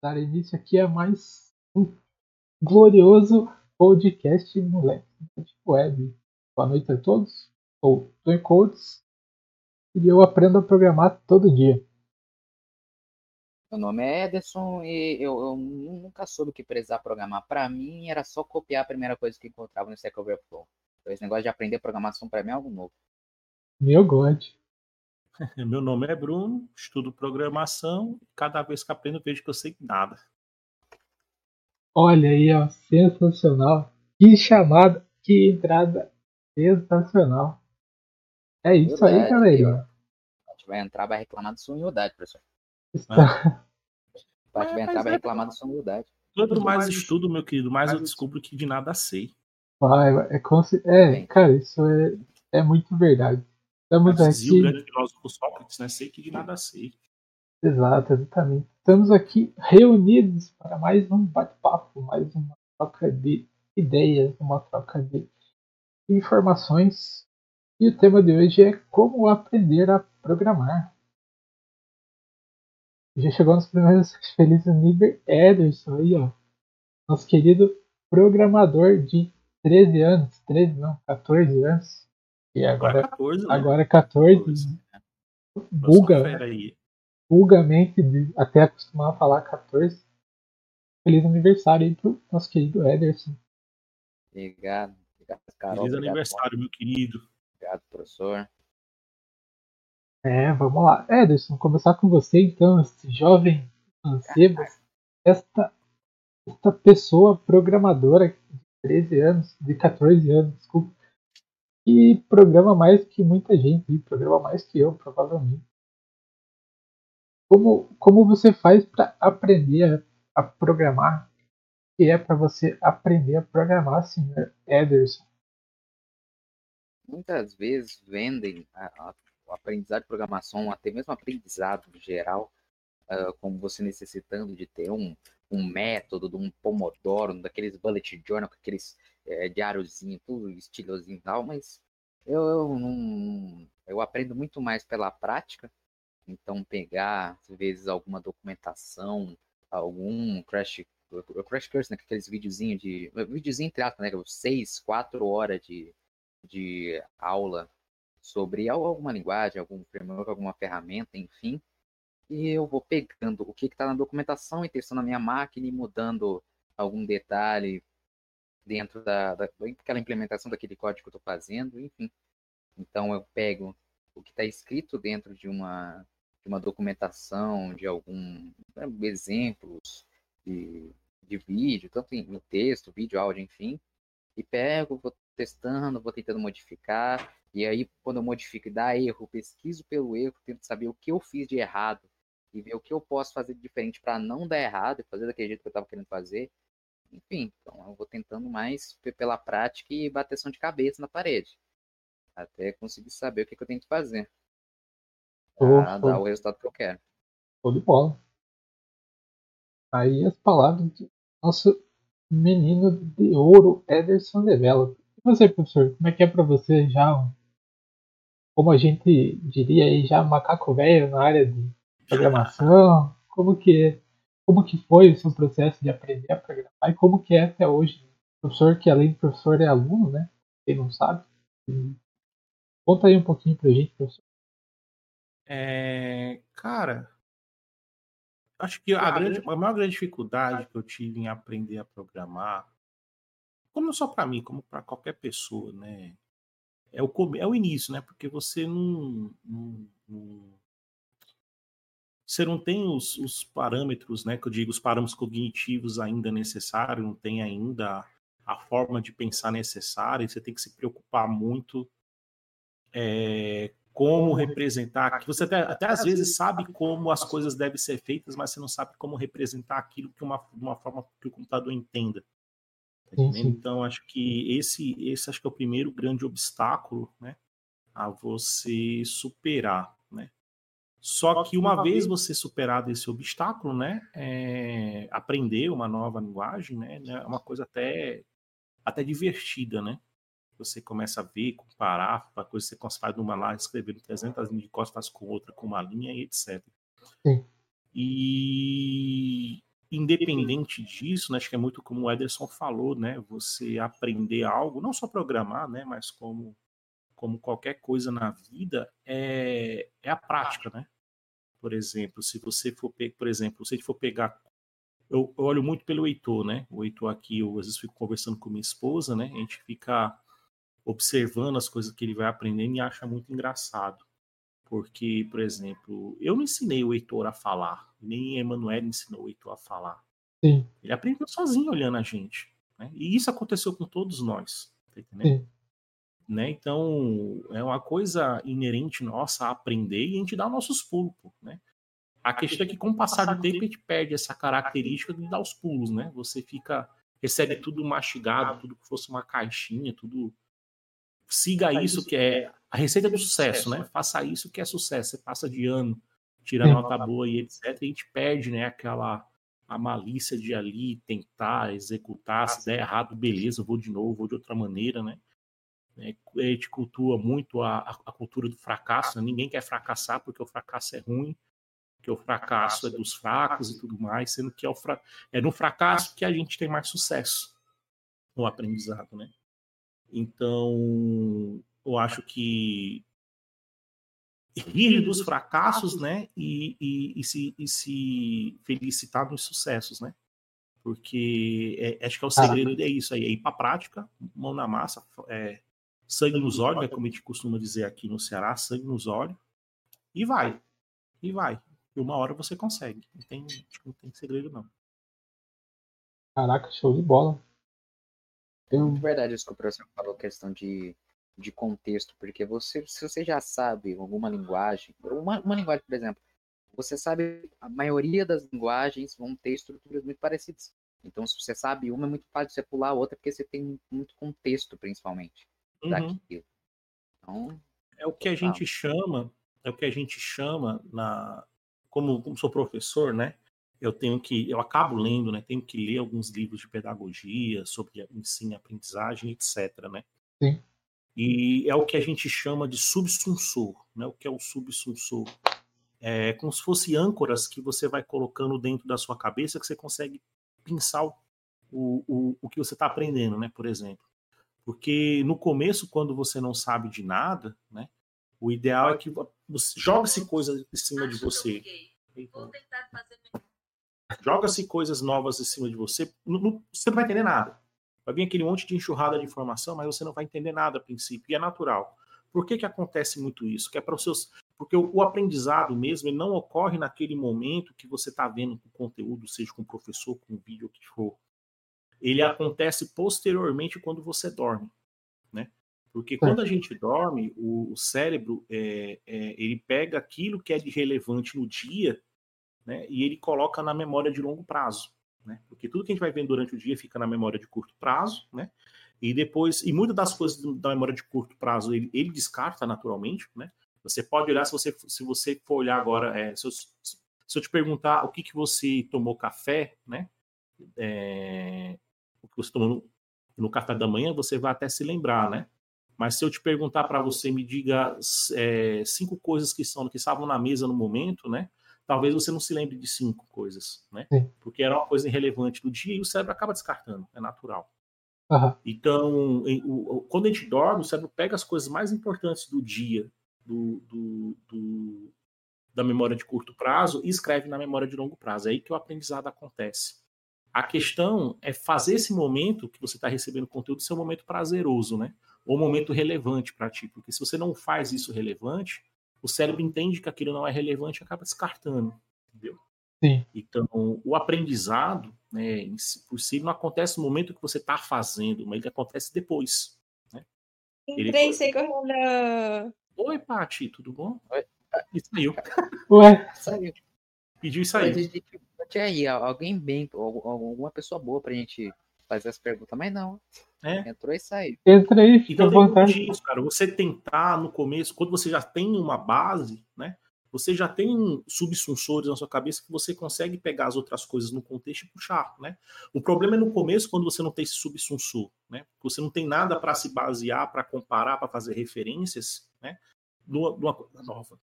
dar início aqui a mais um glorioso podcast moleque web. Boa noite a todos. Sou Tony Codes e eu aprendo a programar todo dia. Meu nome é Ederson e eu, eu nunca soube que precisar programar. Para mim era só copiar a primeira coisa que encontrava no Stack Overflow. Então, esse negócio de aprender programação para mim é algo novo. Meu God. Meu nome é Bruno, estudo programação. Cada vez que aprendo, vejo que eu sei nada. Olha aí, ó, sensacional. Que chamada, que entrada sensacional. É isso Verdade, aí, galera. A gente vai entrar, vai reclamar de sua humildade, professor. Está... A gente vai entrar, vai reclamar da sua humildade. Quanto mais estudo, meu querido, mais eu descubro que de nada sei. Vai, é, é, cara, isso é, é muito verdade. Estamos aqui. o grande filósofo Sócrates, né? Sei que de nada sei. Exato, exatamente. Estamos aqui reunidos para mais um bate-papo, mais uma troca de ideias, uma troca de informações. E o tema de hoje é como aprender a programar. Já chegou nos primeiros felizes Niber Ederson aí, ó. Nosso querido programador de 13 anos, 13 não, 14 anos. E agora, agora, 14, né? agora é 14. 14. Buga. Bugamente, até acostumar a falar 14. Feliz aniversário aí pro nosso querido Ederson. Obrigado. Obrigado, Carol. Feliz obrigado, aniversário, meu querido. Obrigado, professor. É, vamos lá. Ederson, começar com você então, esse jovem mancebo, esta, esta pessoa programadora de 13 anos, de 14 anos, desculpa, e programa mais que muita gente, e programa mais que eu, provavelmente. Como, como você faz para aprender a, programar? Que é para você aprender a programar, senhor Ederson? Muitas vezes vendem a, a, o aprendizado de programação, até mesmo aprendizado geral, uh, como você necessitando de ter um, um método, de um Pomodoro, daqueles bullet journal, aqueles é, diáriozinho, tudo estilosinho e tal, mas eu, eu não. Eu aprendo muito mais pela prática. Então, pegar, às vezes, alguma documentação, algum crash, crash course, né? Aqueles videozinhos de. Videozinho entre aspas, né? Seis, quatro horas de, de aula sobre alguma linguagem, algum framework, alguma ferramenta, enfim. E eu vou pegando o que está na documentação e testando na minha máquina e mudando algum detalhe, dentro da, daquela implementação daquele código que eu estou fazendo, enfim. Então eu pego o que está escrito dentro de uma, de uma documentação, de algum né, exemplos de, de vídeo, tanto em, texto, vídeo, áudio, enfim, e pego, vou testando, vou tentando modificar, e aí quando eu modifico e dá erro, pesquiso pelo erro, tento saber o que eu fiz de errado e ver o que eu posso fazer de diferente para não dar errado e fazer daquele jeito que eu estava querendo fazer. Enfim, então eu vou tentando mais pela prática e bateção de cabeça na parede. Até conseguir saber o que, que eu tenho que fazer. Para dar o resultado que eu quero. Show de bola. Aí as palavras do nosso menino de ouro, Ederson Develo. E você, professor, como é que é para você já, como a gente diria aí, já macaco velho na área de programação? Como que é? Como que foi o seu processo de aprender a programar e como que é até hoje. professor que além de professor é aluno, né? Quem não sabe. Conta aí um pouquinho pra gente, professor. É, cara, acho que a, grande, a maior grande dificuldade que eu tive em aprender a programar, como não só para mim, como para qualquer pessoa, né? É o, é o início, né? Porque você não, não, não você não tem os, os, parâmetros, né, que eu digo, os parâmetros cognitivos ainda necessários, não tem ainda a forma de pensar necessária, você tem que se preocupar muito é, como representar, que você até, até às vezes sabe como as coisas devem ser feitas, mas você não sabe como representar aquilo de uma, uma forma que o computador entenda. Tá então, acho que esse, esse acho que é o primeiro grande obstáculo né, a você superar. Só que uma vez você superado esse obstáculo, né, é, aprender uma nova linguagem, né, né, é uma coisa até até divertida, né? Você começa a ver, comparar, a coisa que você faz numa lá, escrevendo 300 linhas de costas com outra, com uma linha e etc. Sim. E independente disso, né, acho que é muito como o Ederson falou, né, você aprender algo, não só programar, né, mas como, como qualquer coisa na vida, é, é a prática, né? Por exemplo, se você for, por exemplo, se for pegar eu, eu, olho muito pelo Heitor, né? O Heitor aqui, eu às vezes fico conversando com minha esposa, né? A gente fica observando as coisas que ele vai aprendendo e acha muito engraçado. Porque, por exemplo, eu não ensinei o Heitor a falar, nem Emanuel ensinou o Heitor a falar. Sim. Ele aprendeu sozinho olhando a gente. Né? E isso aconteceu com todos nós. Tá entendendo? Sim. Né? Então, é uma coisa inerente nossa a aprender e a gente dá nossos pulos. Né? A questão é que, com o passar do tempo, a gente perde essa característica de dar os pulos. Né? Você fica, recebe tudo mastigado, tudo que fosse uma caixinha, tudo. Siga isso que é a receita do sucesso, né? Faça isso que é sucesso. Você passa de ano, tira nota boa e etc. E a gente perde, né? Aquela a malícia de ali tentar executar. Se der errado, beleza, vou de novo, vou de outra maneira, né? É, a gente cultua muito a, a cultura do fracasso. Né? Ninguém quer fracassar porque o fracasso é ruim, porque o fracasso é dos fracos e tudo mais, sendo que é, o fra... é no fracasso que a gente tem mais sucesso no aprendizado, né? Então, eu acho que rir dos fracassos, né? E, e, e, se, e se felicitar nos sucessos, né? Porque é, acho que é o segredo, é isso aí, é ir para prática, mão na massa, é, sangue nos olhos, é como a gente costuma dizer aqui no Ceará, sangue nos olhos, e vai, e vai. E uma hora você consegue. Não tem, não tem segredo, não. Caraca, show de bola. Eu... De verdade, isso que o professor falou, questão de, de contexto, porque você, se você já sabe alguma linguagem, uma, uma linguagem, por exemplo, você sabe, a maioria das linguagens vão ter estruturas muito parecidas. Então, se você sabe uma, é muito fácil você pular a outra, porque você tem muito contexto, principalmente, uhum. daquilo. Então, é o que a gente chama, é o que a gente chama na, como, como sou professor, né? eu tenho que, eu acabo lendo, né? Tenho que ler alguns livros de pedagogia sobre ensino, aprendizagem, etc, né? Sim. E é o que a gente chama de subsunsor, né? O que é o subsunsor? É como se fosse âncoras que você vai colocando dentro da sua cabeça que você consegue pensar o, o, o que você está aprendendo, né? Por exemplo. Porque no começo, quando você não sabe de nada, né? O ideal é que jogue-se coisas em cima de você. Joga-se coisas novas em cima de você, você não vai entender nada. Vai vir aquele monte de enxurrada de informação, mas você não vai entender nada a princípio, e é natural. Por que, que acontece muito isso? Que é para os seus. Porque o, o aprendizado mesmo não ocorre naquele momento que você está vendo o conteúdo, seja com o professor, com o vídeo, o que for. Ele acontece posteriormente quando você dorme. Né? Porque quando a gente dorme, o, o cérebro é, é, ele pega aquilo que é de relevante no dia né, e ele coloca na memória de longo prazo. Né, porque tudo que a gente vai vendo durante o dia fica na memória de curto prazo, né, e depois, e muitas das coisas da memória de curto prazo ele, ele descarta naturalmente, né, você pode olhar, se você, se você for olhar agora, é, se, eu, se eu te perguntar o que, que você tomou café, né, é, você tomou no, no café da manhã, você vai até se lembrar, né, mas se eu te perguntar para você, me diga é, cinco coisas que são que estavam na mesa no momento, né? talvez você não se lembre de cinco coisas, né? Sim. Porque era uma coisa irrelevante do dia e o cérebro acaba descartando, é natural. Uhum. Então, em, o, quando a gente dorme, o cérebro pega as coisas mais importantes do dia, do, do, do, da memória de curto prazo, e escreve na memória de longo prazo. É aí que o aprendizado acontece. A questão é fazer esse momento que você está recebendo conteúdo ser um momento prazeroso, né? Ou um momento relevante para ti. Porque se você não faz isso relevante, o cérebro entende que aquilo não é relevante e acaba descartando, entendeu? Sim. Então, o aprendizado, né, por si, não acontece no momento que você está fazendo, mas ele acontece depois. Né? Entrei ele... sem correndo. Oi, Paty, tudo bom? Oi. E saiu. Ué? Saiu. Pediu e saiu. Tinha aí, alguém bem, alguma pessoa boa pra gente fazer as perguntas, mas não. É. Entrou e saiu. Entra aí, fica então, à vontade. Isso, cara. Você tentar no começo, quando você já tem uma base, né? Você já tem subsunsores na sua cabeça que você consegue pegar as outras coisas no contexto e puxar, né? O problema é no começo quando você não tem esse subsunsor, né? Você não tem nada para se basear, para comparar, para fazer referências, né? Numa, coisa nova.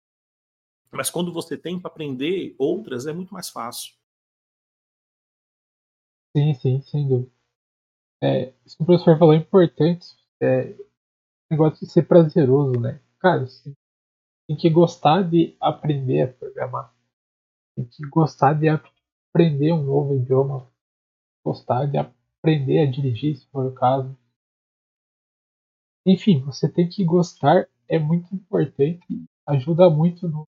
Mas quando você tem para aprender outras, é muito mais fácil. Sim, sim, sem dúvida. É, isso que o professor falou é importante. É, negócio de ser prazeroso, né? Cara, você tem que gostar de aprender a programar. Tem que gostar de aprender um novo idioma. Gostar de aprender a dirigir, se for o caso. Enfim, você tem que gostar, é muito importante, ajuda muito no,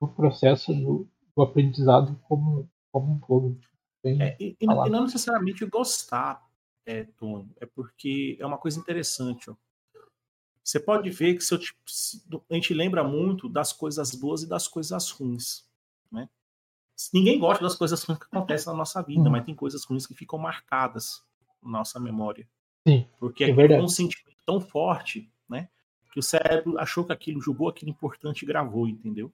no processo do, do, aprendizado como, como um todo. É, e, e, não necessariamente gostar, é, Tony, é porque é uma coisa interessante. Ó. Você pode ver que se a gente lembra muito das coisas boas e das coisas ruins. Né? Ninguém gosta das coisas ruins que acontecem na nossa vida, uhum. mas tem coisas ruins que ficam marcadas na nossa memória. Sim, Porque é, é um sentimento tão forte, né? Que o cérebro achou que aquilo, julgou aquilo importante e gravou, entendeu?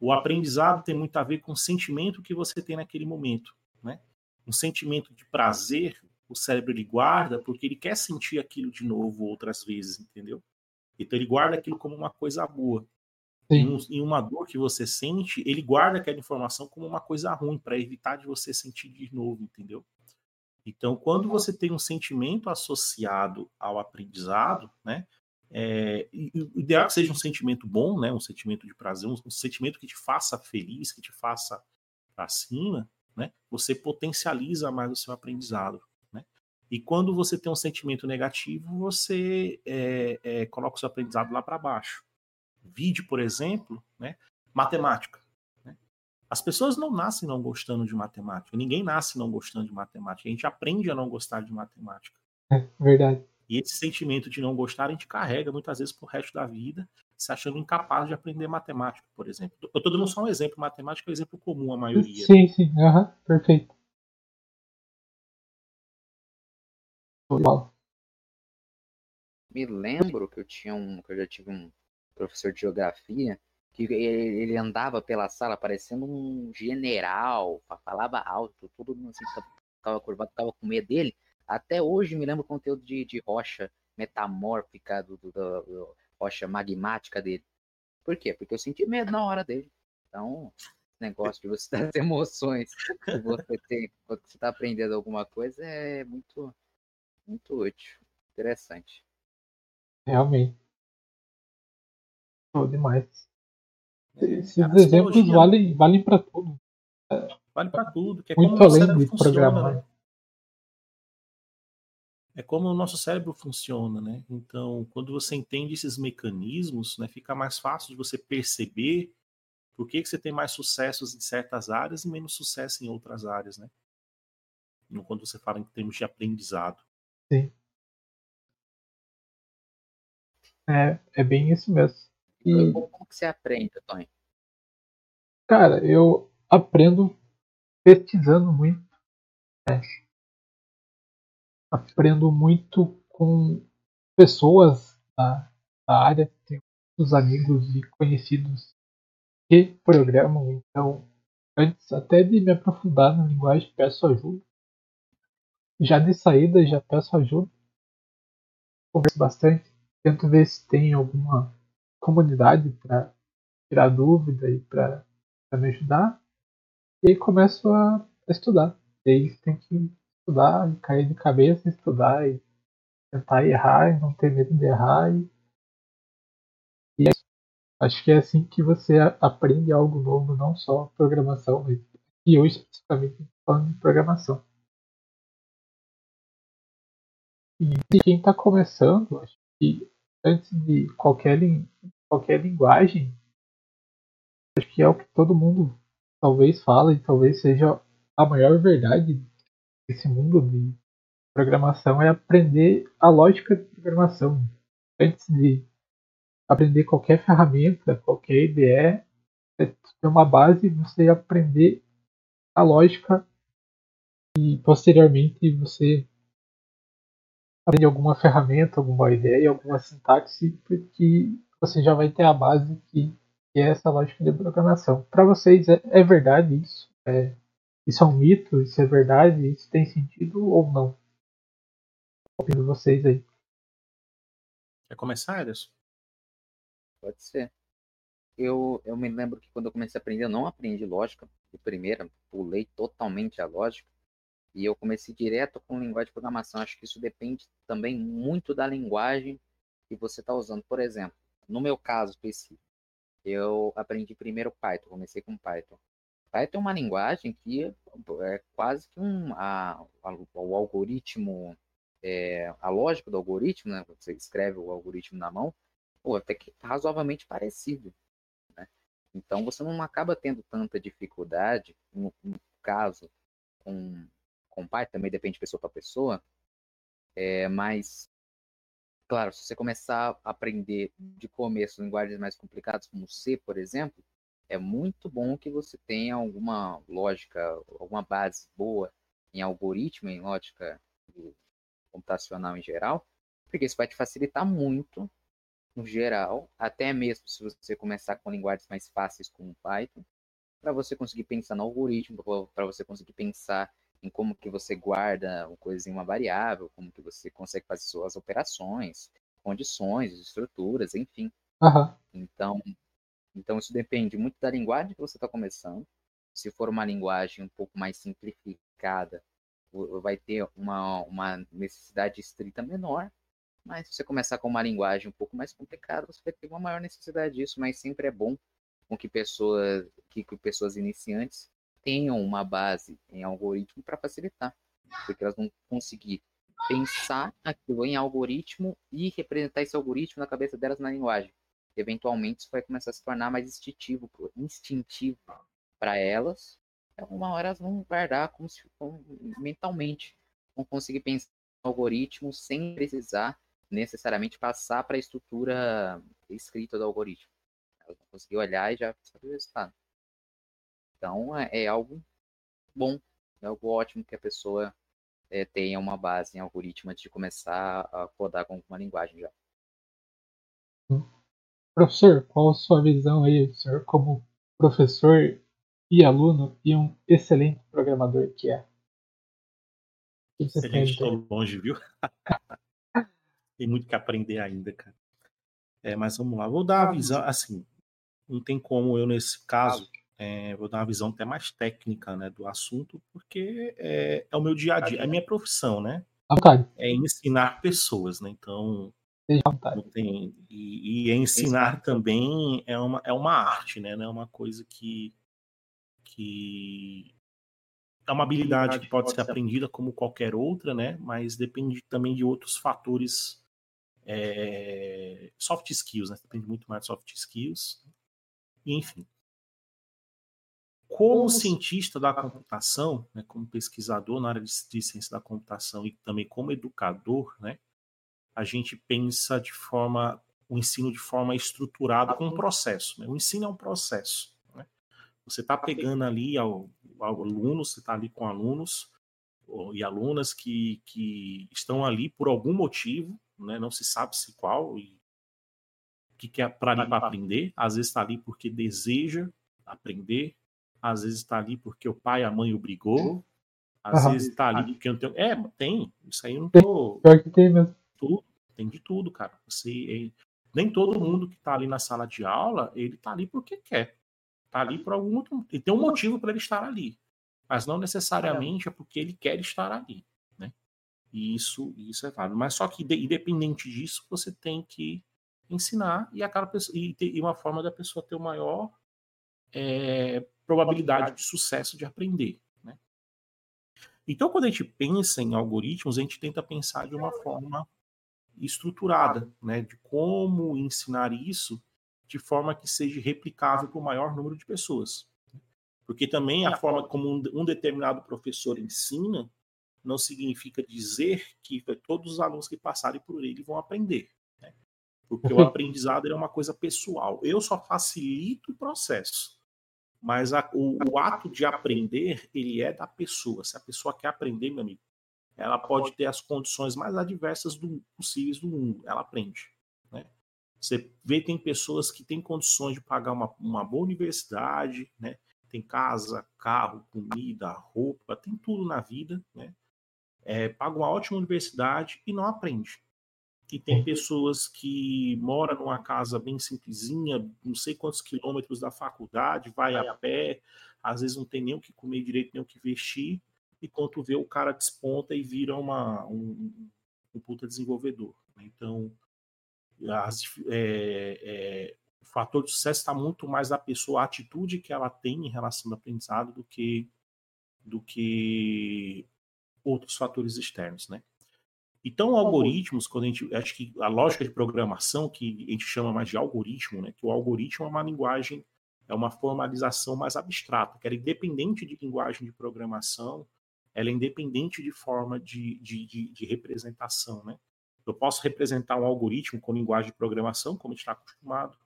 O aprendizado tem muito a ver com o sentimento que você tem naquele momento, né? Um sentimento de prazer, o cérebro ele guarda porque ele quer sentir aquilo de novo outras vezes, entendeu? Então ele guarda aquilo como uma coisa boa. Em, uma dor que você sente, ele guarda aquela informação como uma coisa ruim para evitar de você sentir de novo, entendeu? Então, quando você tem um sentimento associado ao aprendizado, né? É, o ideal é que seja um sentimento bom, né? Um sentimento de prazer, um, um sentimento que te faça feliz, que te faça para cima, né? Você potencializa mais o seu aprendizado, né? E quando você tem um sentimento negativo, você é, é, coloca o seu aprendizado lá para baixo. Vide, por exemplo, né? Matemática. As pessoas não nascem não gostando de matemática. Ninguém nasce não gostando de matemática. A gente aprende a não gostar de matemática. É verdade. E esse sentimento de não gostar a gente carrega muitas vezes pro resto da vida, se achando incapaz de aprender matemática, por exemplo. Eu estou dando só um exemplo. Matemática é um exemplo comum a maioria. Sim, sim. Uhum, perfeito. Me lembro que eu tinha um, que eu já tive um professor de geografia que ele andava pela sala parecendo um general, falava alto, todo mundo assim ficava curvado, ficava com medo dele. Até hoje me lembro o conteúdo de, de rocha metamórfica, do, do, do, rocha magmática dele. Por quê? Porque eu senti medo na hora dele. Então, negócio de você ter emoções que você tem quando você está aprendendo alguma coisa é muito, muito útil, interessante. Realmente. Show demais. Esses exemplos valem, valem para tudo. Vale para tudo. Que é Muito além de programar. Né? É como o nosso cérebro funciona, né? Então, quando você entende esses mecanismos, né, fica mais fácil de você perceber por que, que você tem mais sucessos em certas áreas e menos sucesso em outras áreas, né? Quando você fala em termos de aprendizado. Sim. É, é bem isso mesmo. E... Como que você aprende, Tony? Cara, eu aprendo pesquisando muito. Né? Aprendo muito com pessoas da, da área. Tenho muitos amigos e conhecidos que programam. Então, antes até de me aprofundar na linguagem, peço ajuda. Já de saída, já peço ajuda. Converso bastante. Tento ver se tem alguma comunidade para tirar dúvida e para me ajudar. E aí começo a, estudar. E aí tem que estudar, cair de cabeça, estudar e tentar errar e não ter medo de errar. E, e é acho que é assim que você aprende algo novo, não só programação, mas e hoje especificamente falando de programação. E quem está começando, acho que antes de qualquer, qualquer linguagem, acho que é o que todo mundo talvez fala e talvez seja a maior verdade desse mundo de programação é aprender a lógica de programação. Antes de aprender qualquer ferramenta, qualquer IDE, é ter uma base você aprender a lógica e posteriormente você aprende alguma ferramenta, alguma ideia, alguma sintaxe, porque você já vai ter a base que, que é essa lógica de programação. Para vocês é, é, verdade isso? É, isso é um mito? Isso é verdade? Isso tem sentido ou não? Ouvindo vocês aí. Quer começar, Ederson? Pode ser. Eu, eu me lembro que quando eu comecei a aprender, eu não aprendi lógica de primeira, pulei totalmente a lógica. E eu comecei direto com linguagem de programação. Acho que isso depende também muito da linguagem que você está usando. Por exemplo, no meu caso específico, eu aprendi primeiro Python, comecei com Python. Python é uma linguagem que é quase que um a, a, o algoritmo, é, a lógica do algoritmo, né? Você escreve o algoritmo na mão, pô, até que razoavelmente parecido. Né? Então você não acaba tendo tanta dificuldade, no, no caso, com, com Python, também depende de pessoa para pessoa, é, mas Claro, se você começar a aprender de começo linguagens mais complicadas, como C, por exemplo, é muito bom que você tenha alguma lógica, alguma base boa em algoritmo, em lógica computacional em geral, porque isso vai te facilitar muito, no geral, até mesmo se você começar com linguagens mais fáceis como Python, para você conseguir pensar no algoritmo, para você conseguir pensar em como que você guarda uma coisa em uma variável, como que você consegue fazer suas operações, condições, estruturas, enfim. Uhum. Então, então isso depende muito da linguagem que você está começando. Se for uma linguagem um pouco mais simplificada, vai ter uma, uma necessidade estrita menor. Mas se você começar com uma linguagem um pouco mais complicada, você vai ter uma maior necessidade disso. Mas sempre é bom com que pessoas, que, que pessoas iniciantes tenham uma base em algoritmo para facilitar, porque elas vão conseguir pensar aquilo em algoritmo e representar esse algoritmo na cabeça delas na linguagem. Eventualmente isso vai começar a se tornar mais instintivo, instintivo para elas. Então, uma hora elas vão guardar como se como, mentalmente, vão conseguir pensar no algoritmo sem precisar necessariamente passar para a estrutura escrita do algoritmo. Elas vão conseguir olhar e já saber o resultado. Então é, é algo bom, é algo ótimo que a pessoa é, tenha uma base em algoritmo antes de começar a codar com alguma linguagem já. Professor, qual a sua visão aí, o senhor como professor e aluno e um excelente programador que é? Excelente, estou longe, viu? tem muito que aprender ainda, cara. É, mas vamos lá, vou dar a visão, assim, não tem como eu nesse caso é, vou dar uma visão até mais técnica né, do assunto, porque é, é o meu dia a dia, é a minha profissão, né? É ensinar pessoas, né? Então, não tem, e, e ensinar também é uma, é uma arte, né? É uma coisa que, que é uma habilidade que pode ser aprendida como qualquer outra, né? Mas depende também de outros fatores, é, soft skills, né? Depende muito mais de soft skills. E, enfim como cientista da computação, né, como pesquisador na área de, de, ciência da computação e também como educador, né, a gente pensa de forma o ensino de forma estruturada com um processo. Né? O ensino é um processo. Né? Você está pegando ali ao, ao alunos, você está ali com alunos e alunas que, que estão ali por algum motivo, né? não se sabe se qual, e que quer para aprender, às vezes está ali porque deseja aprender, às vezes está ali porque o pai e a mãe obrigou, às uhum. vezes está ali porque não tem. É, tem. Isso aí eu não tô. Pior que tem mesmo. Tudo, tem de tudo, cara. Você, é... Nem todo mundo que está ali na sala de aula, ele está ali porque quer. Está ali por algum outro. Ele tem um motivo para ele estar ali. Mas não necessariamente é porque ele quer estar ali. Né? E isso, isso é válido. Mas só que, independente disso, você tem que ensinar e, aquela pessoa, e, ter, e uma forma da pessoa ter o maior é, probabilidade de sucesso de aprender. Né? Então, quando a gente pensa em algoritmos, a gente tenta pensar de uma forma estruturada, né, de como ensinar isso de forma que seja replicável para o maior número de pessoas. Porque também a forma como um, determinado professor ensina não significa dizer que todos os alunos que passarem por ele vão aprender. Né? Porque o aprendizado é uma coisa pessoal. Eu só facilito o processo. Mas a, o, o, ato de aprender, ele é da pessoa. Se a pessoa quer aprender, meu amigo, ela pode ter as condições mais adversas do, possíveis do mundo. Ela aprende. Né? Você vê tem pessoas que têm condições de pagar uma, uma boa universidade, né? tem casa, carro, comida, roupa, tem tudo na vida, né? É, paga uma ótima universidade e não aprende. E tem pessoas que moram numa casa bem simplesinha, não sei quantos quilômetros da faculdade, vai a pé, às vezes não tem nem o que comer direito, nem o que vestir, e quando vê o cara desponta e vira uma, um, um puta desenvolvedor. Né? Então, as, é, é, o fator de sucesso está muito mais da pessoa, a atitude que ela tem em relação ao aprendizado do que, do que outros fatores externos, né? Então, algoritmos, quando a gente. Acho que a lógica de programação, que a gente chama mais de algoritmo, né? Que o algoritmo é uma linguagem, é uma formalização mais abstrata, que ela é independente de linguagem de programação, ela é independente de forma de, de, de, de representação, né? Eu posso representar um algoritmo com linguagem de programação, como a gente está acostumado.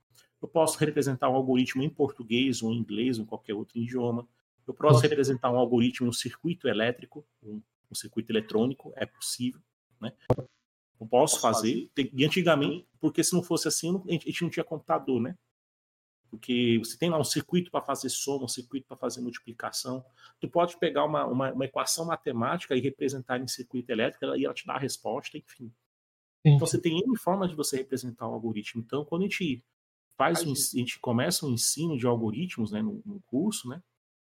Eu posso representar um algoritmo em português ou em inglês ou em qualquer outro idioma. Eu posso representar um algoritmo, um circuito elétrico, um, um circuito eletrônico, é possível. Né? Eu posso fazer. E antigamente, porque se não fosse assim, a gente não tinha computador, né? Porque você tem lá um circuito para fazer soma, um circuito para fazer multiplicação. Tu pode pegar uma, uma, uma, equação matemática e representar em circuito elétrico e ela te dá a resposta, enfim. Sim. Então você tem N formas de você representar um algoritmo. Então, quando a gente faz um, a gente começa o um ensino de algoritmos né, no, no curso, né?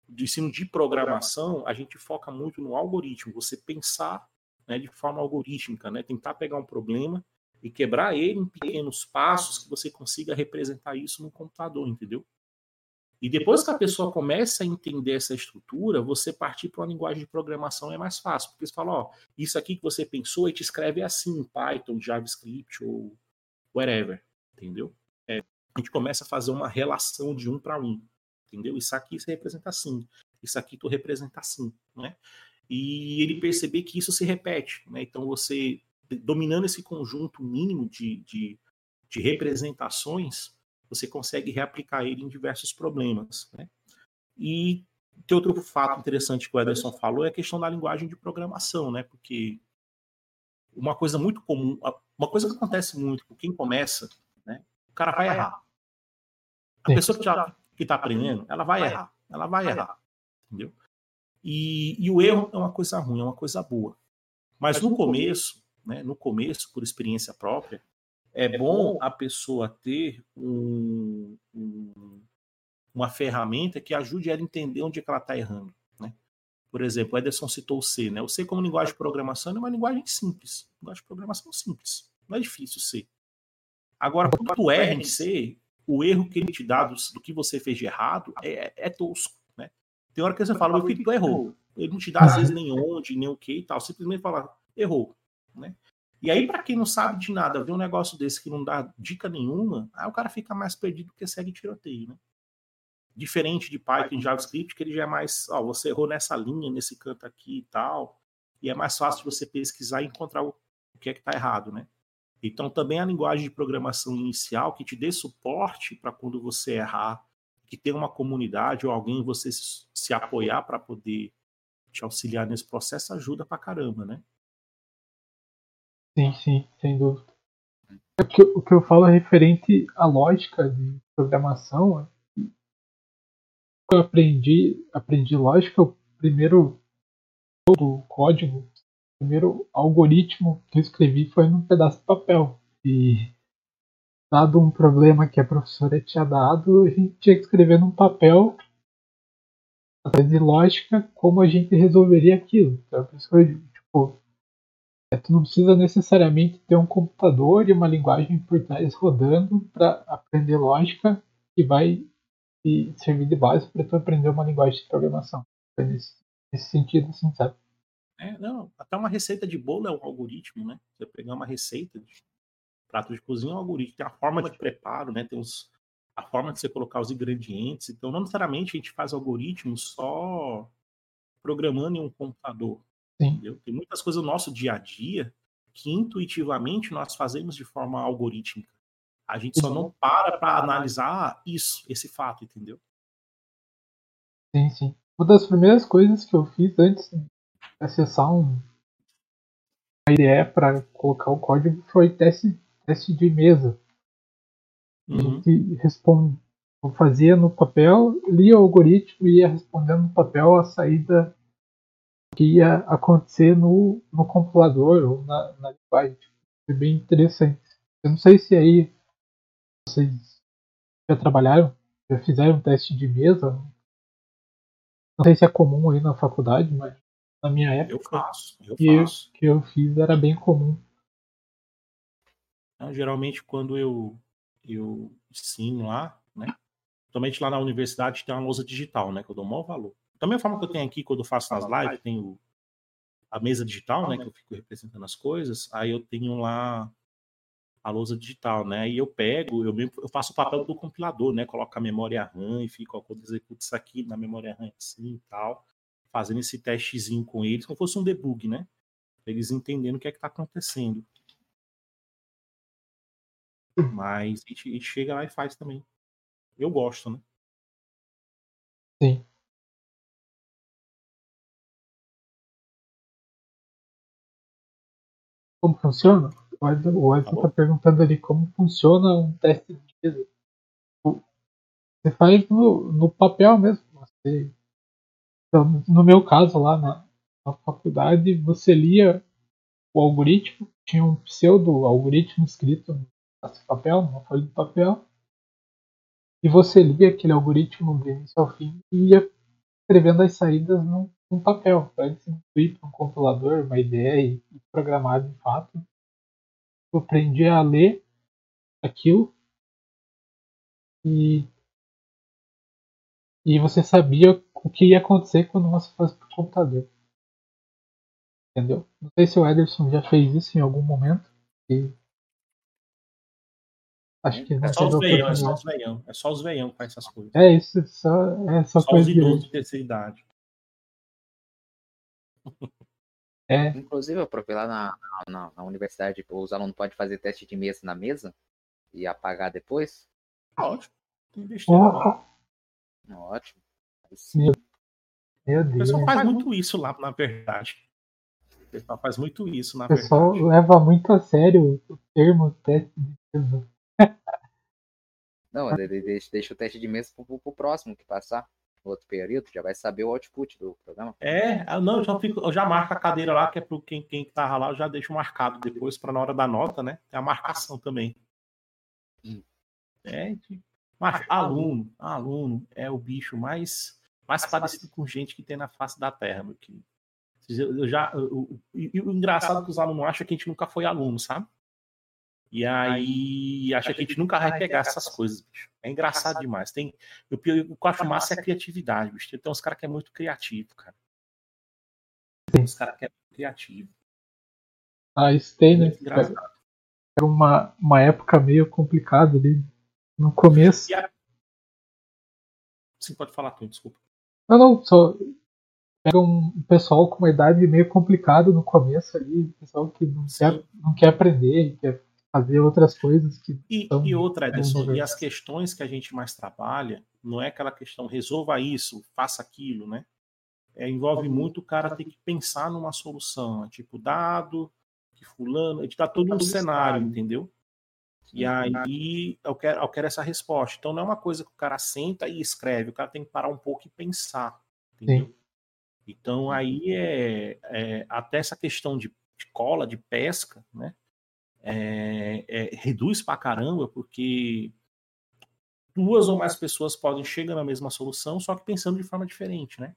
De ensino de programação, a gente foca muito no algoritmo, você pensar né, de forma algorítmica, né, tentar pegar um problema e quebrar ele em pequenos passos que você consiga representar isso no computador, entendeu? E depois que a pessoa começa a entender essa estrutura, você partir para uma linguagem de programação é mais fácil, porque você fala, ó, isso aqui que você pensou, e te escreve assim, Python, JavaScript ou whatever, entendeu? É, a gente começa a fazer uma relação de um para um, entendeu? Isso aqui você representa assim, isso aqui tu representa assim, né? e ele perceber que isso se repete. Né? Então, você dominando esse conjunto mínimo de, de, de, representações, você consegue reaplicar ele em diversos problemas. Né? E tem outro fato interessante que o Ederson falou é a questão da linguagem de programação, né? Porque uma coisa muito comum, uma coisa que acontece muito com quem começa, né? O cara vai errar. A pessoa que está que tá aprendendo, ela vai errar. Ela vai errar. Entendeu? E, e, o erro é uma coisa ruim, é uma coisa boa. Mas no começo, né, no começo, por experiência própria, é bom a pessoa ter um, um, uma ferramenta que ajude ela a entender onde é que ela está errando. Né? Por exemplo, o Ederson citou o C. Né? O C como linguagem de programação é uma linguagem simples. Linguagem de programação simples. Não é difícil C. Agora, quando tu erra em C, o erro que ele te dá do, do que você fez de errado é, é tosco. Tem hora que você fala, meu filho, tu errou. Ele não te dá, às vezes, nem onde, nem o que e tal. Simplesmente fala, errou. Né? E aí, para quem não sabe de nada, ver um negócio desse que não dá dica nenhuma, aí o cara fica mais perdido porque segue tiroteio, né? Diferente de Python e JavaScript, que ele já é mais, ó, você errou nessa linha, nesse canto aqui e tal, e é mais fácil você pesquisar e encontrar o, que é que está errado, né? Então, também a linguagem de programação inicial que te dê suporte para quando você errar, que tem uma comunidade ou alguém você se, se apoiar para poder te auxiliar nesse processo ajuda pra caramba, né? Sim, sim, sem dúvida. Que, o que eu falo é referente à lógica de programação. Eu aprendi, aprendi lógica, o primeiro todo código, o primeiro algoritmo que eu escrevi foi num pedaço de papel. E dado um problema que a professora tinha dado, a gente tinha que escrever num papel através de lógica como a gente resolveria aquilo. Então, a pessoa, tipo, é, tu não precisa necessariamente ter um computador e uma linguagem por trás rodando para aprender lógica que vai te servir de base para tu aprender uma linguagem de programação. É nesse, nesse sentido, assim, sabe? É, não, até uma receita de bolo é um algoritmo, né? Você pegar uma receita de prato de cozinha é um algoritmo, tem a forma de preparo, né? Tem os, a forma de você colocar os ingredientes. Então, não necessariamente a gente faz algoritmos só programando em um computador. Entendeu? Tem muitas coisas no nosso dia a dia que intuitivamente nós fazemos de forma algorítmica. A gente só não para para analisar isso, esse fato, entendeu? Sim, sim. Uma das primeiras coisas que eu fiz antes de acessar um IDE para colocar o código foi teste teste de mesa. Uhum. A gente responde, eu fazia no papel, lia o algoritmo e ia respondendo no papel a saída que ia acontecer no, no compilador ou na, na linguagem. Foi bem interessante. Eu não sei se aí vocês já trabalharam, já fizeram teste de mesa. Não sei se é comum aí na faculdade, mas na minha época. Eu faço, eu que, faço. que eu fiz era bem comum. Então, geralmente, quando eu, eu ensino lá, né? Principalmente lá na universidade tem uma lousa digital, né? Que eu dou o maior valor. Da mesma forma que eu tenho aqui, quando eu faço nas lives, tenho a mesa digital, né? Que eu fico representando as coisas. Aí eu tenho lá a lousa digital, né? E eu pego, eu, mesmo, eu faço o papel do compilador, né? Coloco a memória RAM e fico, ó, quando executo isso aqui na memória RAM assim e tal, fazendo esse testezinho com eles, como fosse um debug, né? Pra eles entendendo o que é que tá acontecendo. Mas a gente, a gente chega lá e faz também. Eu gosto, né? Sim. Como funciona? O Edson, o Edson Tá tá perguntando ali como funciona um teste de mesa. O- Você faz no, no papel mesmo. Você, no meu caso lá na, na faculdade, você lia o algoritmo, tinha um pseudo algoritmo escrito no papel, numa folha de papel, e você lia aquele algoritmo do início ao fim e ia escrevendo as saídas num, num papel, para distribuir para um compilador uma ideia e, e programar de fato. Eu aprendi a ler aquilo e, e você sabia o que ia acontecer quando você fosse para o computador. Entendeu? Não sei se o Ederson já fez isso em algum momento. E acho que É só os veião, é só os veião. É só os veião que faz essas coisas. É isso, só, é só, Só os coisa de idosos de terceira idade. É, Inclusive, eu provei lá na, na, na universidade, os alunos podem fazer teste de mesa na mesa e apagar depois. Tá ótimo. Ó, Ótimo. Meu meu O Deus. pessoal faz muito isso lá, na verdade. O pessoal faz muito isso, na O pessoal verdade. leva muito a sério o termo teste de mesa. Não, de- de- deixa, deixa o teste de mesa pro, pro- pro próximo que passar. No outro período, já vai saber o output do programa. É, ah, não, eu já, fico, eu já marco a cadeira lá, que é pro quem, quem tava lá, eu já deixo marcado depois, para na hora da nota, né? Tem a marcação também. Hum. É, mas aluno, aluno é o bicho mais, mais parecido com gente que tem na face da terra, meu querido. Eu já, eu- eu- e o engraçado é que os alunos acham que a gente nunca foi aluno, sabe? E aí acha que a gente nunca vai pegar essas coisas, bicho. É engraçado demais. Tem, o pior- o que eu acho massa é a criatividade, bicho. Tem uns caras que é muito criativo, cara. Tem uns caras que é muito criativo. Ah, isso tem, né? Era uma, uma época meio complicada ali. No começo. A- Sim, pode falar, Tom, desculpa. Não, não, só. Era um pessoal com uma idade meio complicada no começo ali. Pessoal que não, quer, não quer aprender, quer fazer outras coisas que. E, e outra, ver. e as questões que a gente mais trabalha, não é aquela questão resolva isso, faça aquilo, né? É, envolve muito o cara ter que pensar numa solução. É tipo, dado que fulano, a gente dá todo um cenário, entendeu? E aí eu quero, eu quero essa resposta. Então não é uma coisa que o cara senta e escreve, o cara tem que parar um pouco e pensar. Entendeu? Então aí é, é, até essa questão de, de cola, de pesca, né? É, é, reduz pra caramba, porque duas ou mais pessoas podem chegar na mesma solução, só que pensando de forma diferente, né?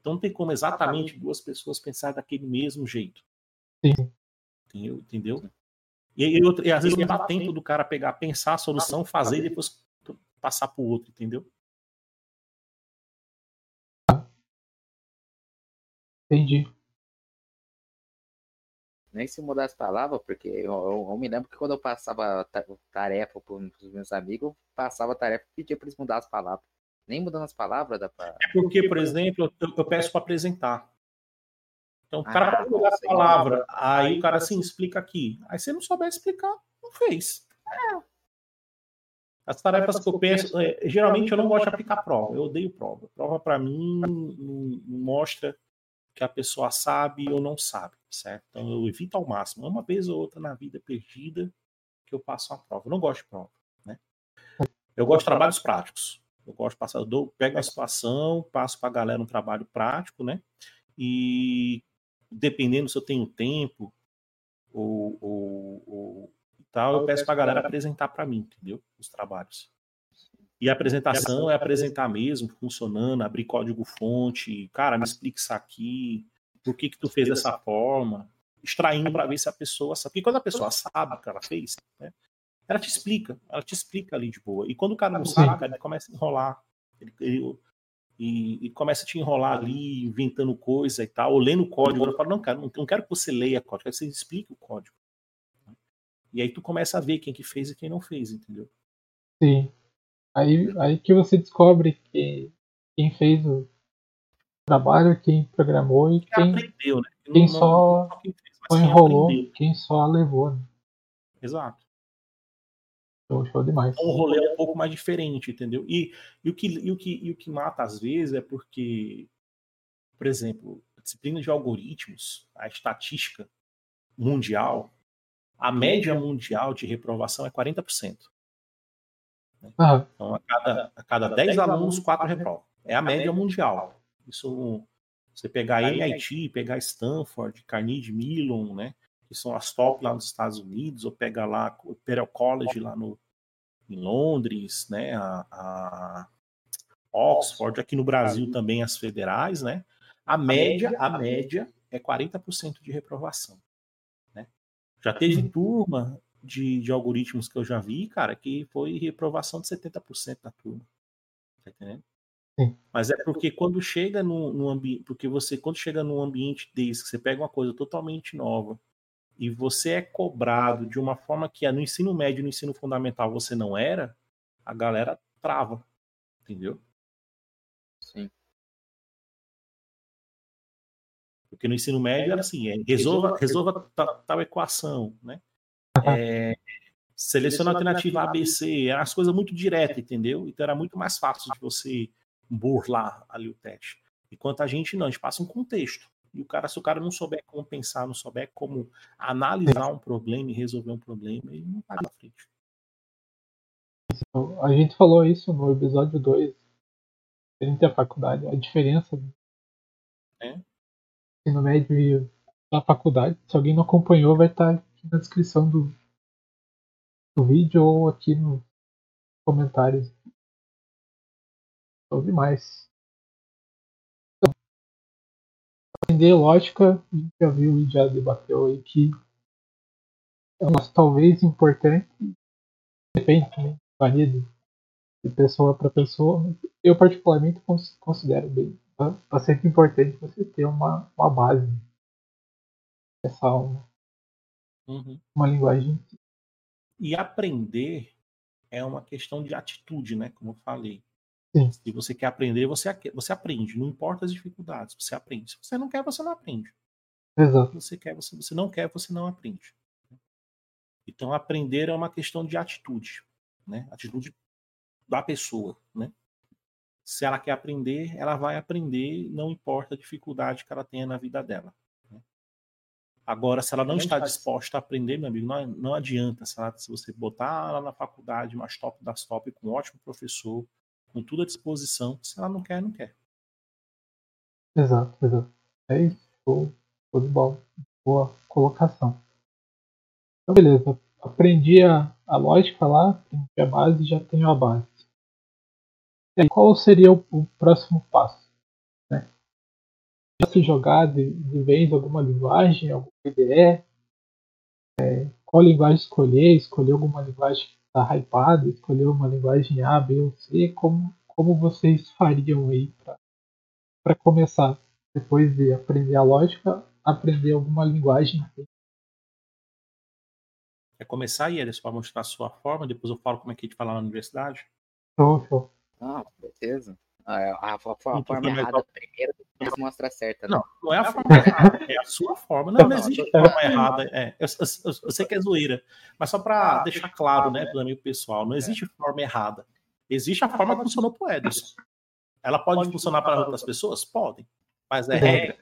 Então não tem como exatamente duas pessoas pensar daquele mesmo jeito. Sim. Entendeu? Entendeu? E, e, outra- e às vezes leva tempo do cara pegar, pensar a solução, fazer e depois passar pro outro, entendeu? Entendi. Nem se mudar as palavras, porque eu, eu- eu me lembro que quando eu passava ta- tarefa para os meus amigos, eu passava tarefa e pedia para eles mudar as palavras. Nem mudando as palavras dá pra. É porque, por exemplo, eu, eu peço para apresentar. Então o cara Ah, pode mudar a palavra, aí o cara assim explica aqui. Aí se não souber explicar, não fez. As tarefas que eu penso, é, geralmente eu não gosto de aplicar prova, eu odeio prova. Prova para mim não mostra que a pessoa sabe ou não sabe, certo? Então eu evito ao máximo, uma vez ou outra na vida perdida que eu passo uma prova. Eu não gosto de prova, né? Eu gosto de trabalhos práticos. Eu gosto de passar, eu dou, pego a situação, passo para a galera um trabalho prático, né? E dependendo se eu tenho tempo ou, ou, ou tal, eu peço para a galera apresentar para mim, entendeu? Os trabalhos. E a apresentação é apresentar mesmo, funcionando, abrir código fonte, cara, me explica isso aqui, por que, que tu fez dessa forma, extraindo para ver se a pessoa sabe. Porque quando a pessoa sabe o que ela fez, né, ela te explica, ela te explica ali de boa. E quando o cara não sabe, cara, ele começa a enrolar. Ele, ele, e, e, começa a te enrolar ali, inventando coisa e tal, ou lendo o código. Eu falo, não, cara, não, não quero que você leia código, quero que você explique o código. E aí tu começa a ver quem que fez e quem não fez, entendeu? Sim. Aí, aí que você descobre que quem fez o trabalho, quem programou e quem, aprendeu, né? quem, não, só, não quem, fez, só enrolou, quem, quem só levou. Né? Exato. Show, show demais. Um rolê um pouco mais diferente, entendeu? E, e, o que, e, o que, e o que mata às vezes é porque, por exemplo, a disciplina de algoritmos, a estatística mundial, a média mundial de reprovação é 40%. Ah. Então, a cada, a cada 10 alunos, 4 reprovam. É a média mundial. Isso, você pegar MIT, pegar Stanford, Carnegie Mellon, né? Que são as top lá nos Estados Unidos, ou pega lá o Imperial College lá no, em Londres, né? A, a Oxford, aqui no Brasil também as federais, né? A média, a média é 40% de reprovação. Né? Já teve turma de, de algoritmos que eu já vi, cara, que foi reprovação de 70% da turma. Tá entendendo? Sim. Mas é porque quando chega no, no ambiente, porque você quando chega num ambiente desse, que você pega uma coisa totalmente nova e você é cobrado de uma forma que no ensino médio e no ensino fundamental você não era, a galera trava, entendeu? Sim. Porque no ensino médio era assim, é, resolva, resolva tal, tal equação, né? É, seleciona a alternativa ABC, eram as coisas muito diretas, entendeu? Então era muito mais fácil de você burlar ali o teste. Enquanto a gente não, a gente passa um contexto. E o cara, se o cara não souber como pensar, não souber como analisar um problema e resolver um problema, ele não vai pra frente. A gente falou isso no episódio 2, entre a faculdade, a diferença é. ensino médio e da faculdade. Se alguém não acompanhou, vai estar aqui na descrição do, do vídeo ou aqui nos comentários Show demais. Então, aprender lógica, a gente já viu e já debateu aí que é uma talvez importante, depende também, varia de, de pessoa para pessoa. Eu particularmente considero bem bastante importante você ter uma, uma base essa uma, uhum. uma linguagem e aprender é uma questão de atitude, né? Como eu falei. Sim. Se você quer aprender, você, você aprende. Não importa as dificuldades, você aprende. Se você não quer, você não aprende. Exato. Se você quer, você, você não quer, você não aprende. Então, aprender é uma questão de atitude, né? Atitude da pessoa, né? Se ela quer aprender, ela vai aprender, não importa a dificuldade que ela tenha na vida dela. Agora, se ela não está disposta a aprender, meu amigo, não, não adianta. Se, ela, se você botar ela na faculdade, mais top das top, com um ótimo professor, com tudo à disposição. Se ela não quer, não quer. Exato, exato. É isso. Show, show de bola. Boa colocação. Então, beleza. Aprendi a, a lógica lá, aprendi a base já tenho a base. E aí, qual seria o, o próximo passo? Né? Já se jogar de, de vez alguma linguagem, algum IDE? É, qual linguagem escolher? Escolher alguma linguagem está hypado, escolher uma linguagem A, B ou C, como, como vocês fariam aí para começar? Depois de aprender a lógica, aprender alguma linguagem. Quer começar, Yeres, para mostrar a sua forma? Depois eu falo como é que a gente fala na universidade? Show, show. Ah, beleza. A, a, a, a forma errada primeiro, depois mostra certa. Né? Não, não é a forma errada, é a sua forma. Não, não existe forma errada. É, eu, eu, eu, sei que é zoeira, mas só para ah, deixar claro, né, para o amigo pessoal, não existe forma errada. Existe a forma que funcionou para o Ederson. Ela pode funcionar para outras pessoas? Podem, mas é regra.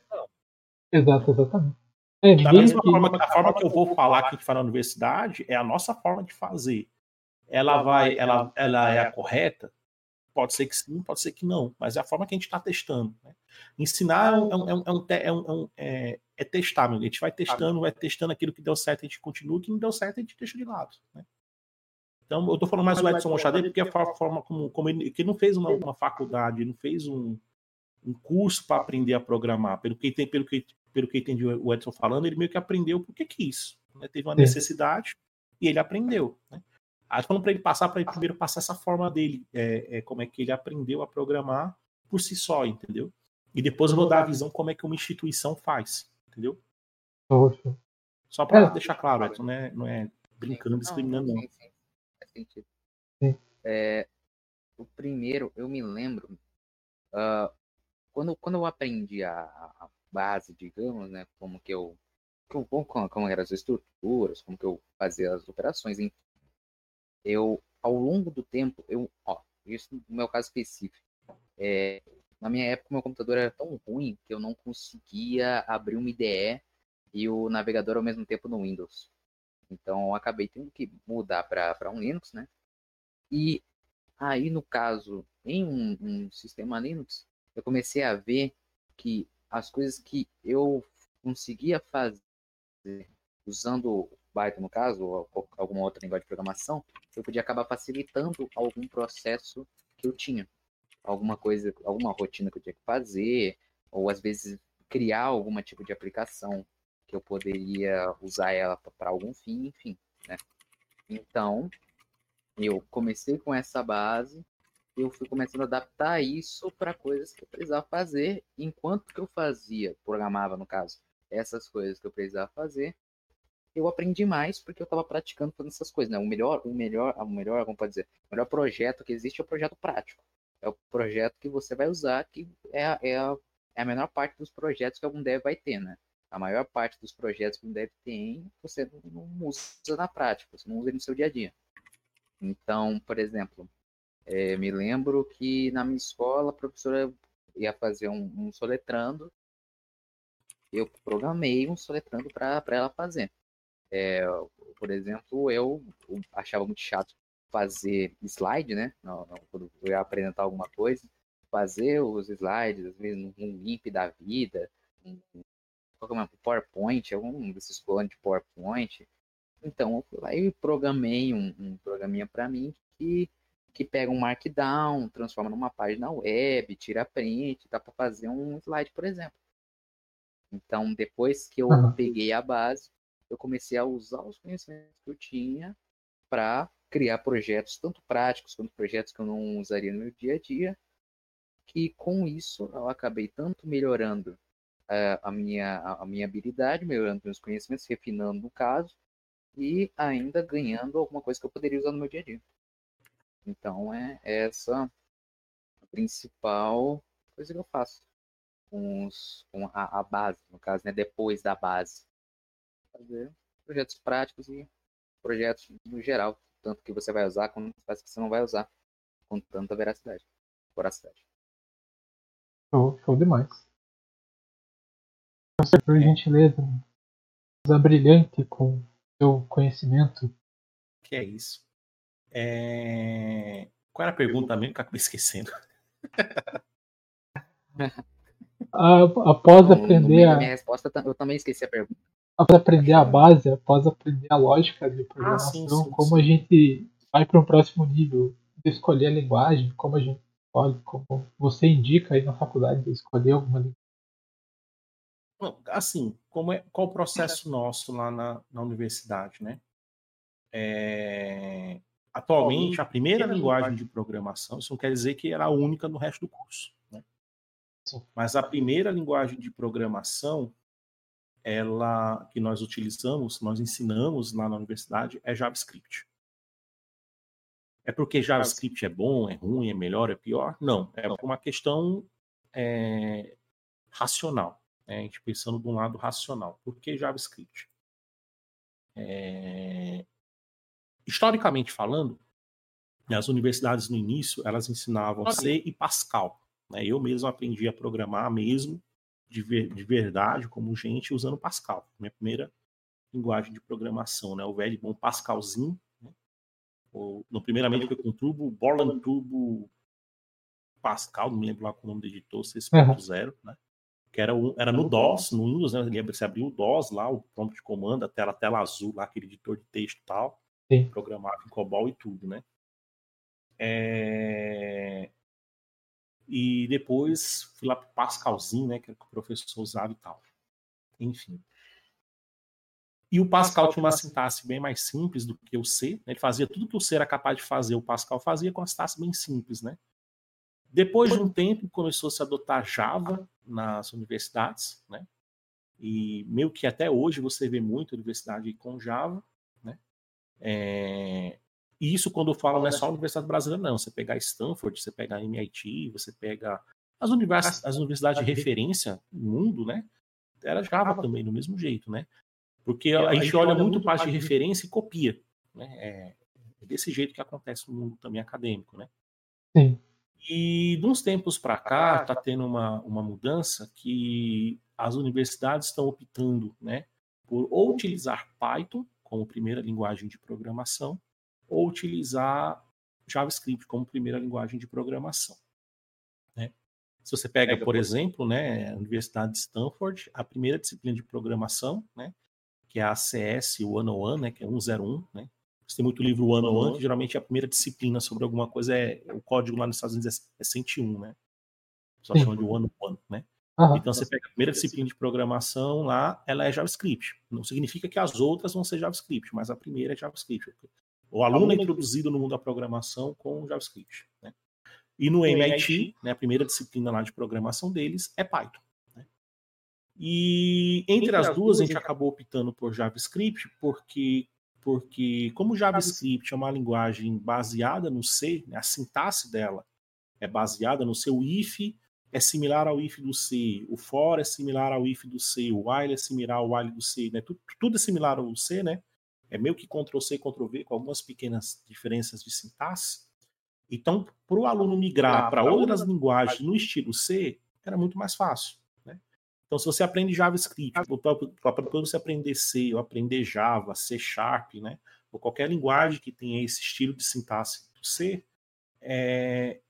Exato, exatamente. É, da mesma forma, a forma que eu vou falar que a gente faz na universidade é a nossa forma de fazer. Ela vai, ela, ela é a correta? Pode ser que sim, pode ser que não, mas é a forma que a gente está testando. Né? Ensinar é, um, é, um, é, um, é, é, testar, meu. a gente vai testando, vai testando aquilo que deu certo, a gente continua, o que não deu certo, a gente deixa de lado. Né? Então, eu estou falando mais do Edson Mochadeiro porque a forma como, como ele, que ele não fez uma, uma faculdade, não fez um, um curso para aprender a programar. Pelo que, tem, pelo, que, pelo que entendi o Edson falando, ele meio que aprendeu porque quis. Né? Teve uma necessidade e ele aprendeu. Né? Aí falando para ele passar, para ele primeiro passar essa forma dele, é, é, como é que ele aprendeu a programar por si só, entendeu? E depois eu vou dar a visão como é que uma instituição faz, entendeu? Poxa. Só para é. deixar claro, Edson, não é, não é brincando, discriminando, não. Sim, sim. Faz sentido. Sim. É, o primeiro, eu me lembro, uh, quando, quando eu aprendi a, a, base, digamos, né, como que eu, como, como eram as estruturas, como que eu fazia as operações, enfim, eu, ao longo do tempo, eu, ó, isso no meu caso específico, é, na minha época meu computador era tão ruim que eu não conseguia abrir uma IDE e o navegador ao mesmo tempo no Windows. Então eu acabei tendo que mudar para um Linux, né? E aí, no caso, em um, um, sistema Linux, eu comecei a ver que as coisas que eu conseguia fazer usando Python, no caso, ou alguma outra linguagem de programação, eu podia acabar facilitando algum processo que eu tinha. Alguma coisa, alguma rotina que eu tinha que fazer, ou às vezes criar algum tipo de aplicação que eu poderia usar ela para algum fim, enfim, né? Então, eu comecei com essa base, eu fui começando a adaptar isso para coisas que eu precisava fazer, enquanto que eu fazia, programava no caso, essas coisas que eu precisava fazer, eu aprendi mais porque eu estava praticando fazendo essas coisas, né? O melhor, o melhor, o melhor, como pode dizer, o melhor projeto que existe é o projeto prático. É o projeto que você vai usar, que é, é, a, é a menor parte dos projetos que algum dev vai ter, né? A maior parte dos projetos que um dev tem, você não, não usa na prática, você não usa no seu dia a dia. Então, por exemplo, é, me lembro que na minha escola a professora ia fazer um, um soletrando, eu programei um soletrando para ela fazer. É, por exemplo, eu achava muito chato fazer slide, né? Quando eu ia apresentar alguma coisa, fazer os slides, às vezes um GIMP da vida, um, um PowerPoint, algum desses clones de PowerPoint. Então, eu programei um, um programinha para mim que, que pega um Markdown, transforma numa página web, tira print, dá para fazer um slide, por exemplo. Então, depois que eu uhum. peguei a base, eu comecei a usar os conhecimentos que eu tinha para criar projetos, tanto práticos quanto projetos que eu não usaria no meu dia a dia, que com isso eu acabei tanto melhorando uh, a, minha, a minha habilidade, melhorando meus conhecimentos, refinando no caso, e ainda ganhando alguma coisa que eu poderia usar no meu dia a dia. Então é essa a principal coisa que eu faço com, os, com a, a, base, no caso, né, depois da base fazer projetos práticos e projetos no geral, tanto que você vai usar quanto que você não vai usar, com tanta veracidade, voracidade. Show, show demais. Por gentileza, usa brilhante com seu conhecimento. Que é isso. É... Qual era a pergunta mesmo que eu acabei esquecendo? após aprender a. Minha resposta, eu também esqueci a pergunta após aprender a base, após aprender a lógica de programação, ah, sim, sim, como sim. a gente vai para um próximo nível de escolher a linguagem, como a gente escolhe, como você indica aí na faculdade de escolher alguma linguagem. Assim, como é, qual o processo nosso lá na, na universidade, né? É, atualmente, a primeira linguagem de programação, isso não quer dizer que era a única no resto do curso, né? Mas a primeira linguagem de programação ela que nós utilizamos, nós ensinamos lá na universidade é JavaScript. É porque JavaScript é bom, é ruim, é melhor, é pior? Não, é uma questão é, racional. Né? A gente pensando de um lado racional. Por que JavaScript? É, historicamente falando, as universidades no início elas ensinavam C e Pascal. Né? Eu mesmo aprendi a programar mesmo de, ver, de verdade, como gente, usando Pascal. Minha primeira linguagem de programação, né? O velho bom Pascalzinho. Né? O, no, primeiramente foi com Turbo, Borland Turbo Pascal, não me lembro lá com o nome do editor, 6.0, uhum. né? Que era, um, era no DOS, no Windows, né? Lembra, você abriu o DOS lá, o prompt de comando, a tela, a tela azul lá, aquele editor de texto e tal. Sim. Programava em COBOL e tudo, né? É... E depois fui lá para Pascalzinho, né, que, é que o professor usava e tal. enfim. E o Pascal tinha uma sintaxe bem mais simples do que o C. Né? Ele fazia tudo que o C era capaz de fazer, o Pascal fazia com a sintaxe bem simples, né? Depois de um tempo, começou -se a adotar Java nas universidades, né? E meio que até hoje você vê muito universidade com Java, né? É... E isso quando eu falo não é só a Universidade Brasileira, não. Você pega Stanford, você pega a MIT, você pega as, univers... as universidades de referência no mundo, né? Era Java também, do mesmo jeito, né? Porque a, gente olha muito parte de referência e copia. Né? É, é desse jeito que acontece no mundo também acadêmico, né? Sim. E de uns tempos para cá está tendo uma, uma mudança que as universidades estão optando né, por ou utilizar Python como primeira linguagem de programação ou utilizar JavaScript como primeira linguagem de programação. Né? Se você pega, por exemplo, né, a Universidade de Stanford, a primeira disciplina de programação, né, que é a CS 101, né, que é 101, né? Você tem muito livro 101, que geralmente é a primeira disciplina sobre alguma coisa, é o código lá nos Estados Unidos é 101, né? Só chama de 101, né? Uhum. Então você pega a primeira disciplina de programação lá, ela é JavaScript. Não significa que as outras vão ser JavaScript, mas a primeira é JavaScript. O aluno é introduzido no mundo da programação com JavaScript. Né? E no MIT, né, a primeira disciplina lá de programação deles é Python. E entre, as duas, a gente acabou optando por JavaScript, porque, porque como JavaScript é uma linguagem baseada no C, né, a sintaxe dela é baseada no C, o if é similar ao if do C, o for é similar ao if do C, o while é similar ao while do C, né? tudo, tudo é similar ao C, né? É meio que Ctrl-C, Ctrl-V, com algumas pequenas diferenças de sintaxe. Então, para o aluno migrar para outras linguagens no estilo C, era muito mais fácil. Então, se você aprende JavaScript, para depois você aprender C, ou aprender Java, C Sharp, né? ou qualquer linguagem que tenha esse estilo de sintaxe do C, é,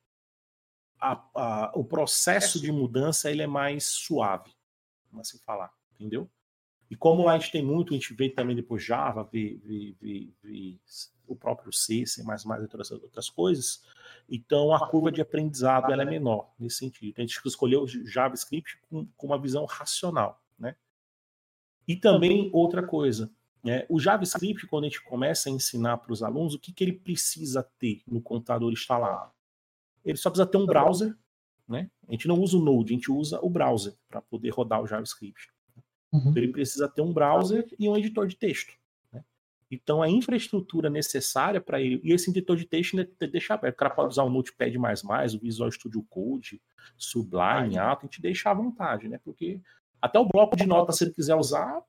a, a, o processo de mudança ele é mais suave, como assim falar, entendeu? E como lá a gente tem muito, a gente vê também depois Java, vê, vê, vê, vê o próprio C, C++, e todas as outras coisas, então, a curva de aprendizado ela é menor nesse sentido. A gente escolheu JavaScript com, com uma visão racional. Né? E também outra coisa, né? o JavaScript, quando a gente começa a ensinar para os alunos, o que, que ele precisa ter no computador instalado? Ele só precisa ter um browser. Né? A gente não usa o Node, a gente usa o browser para poder rodar o JavaScript. Uhum. Então, ele precisa ter um browser e um editor de texto. Então, a infraestrutura necessária para ele, e esse editor de texto deixa aberto. O cara pode usar o Notepad, o Visual Studio Code, Sublime, a gente deixa à vontade, né? Porque até o bloco de notas, se ele quiser usar,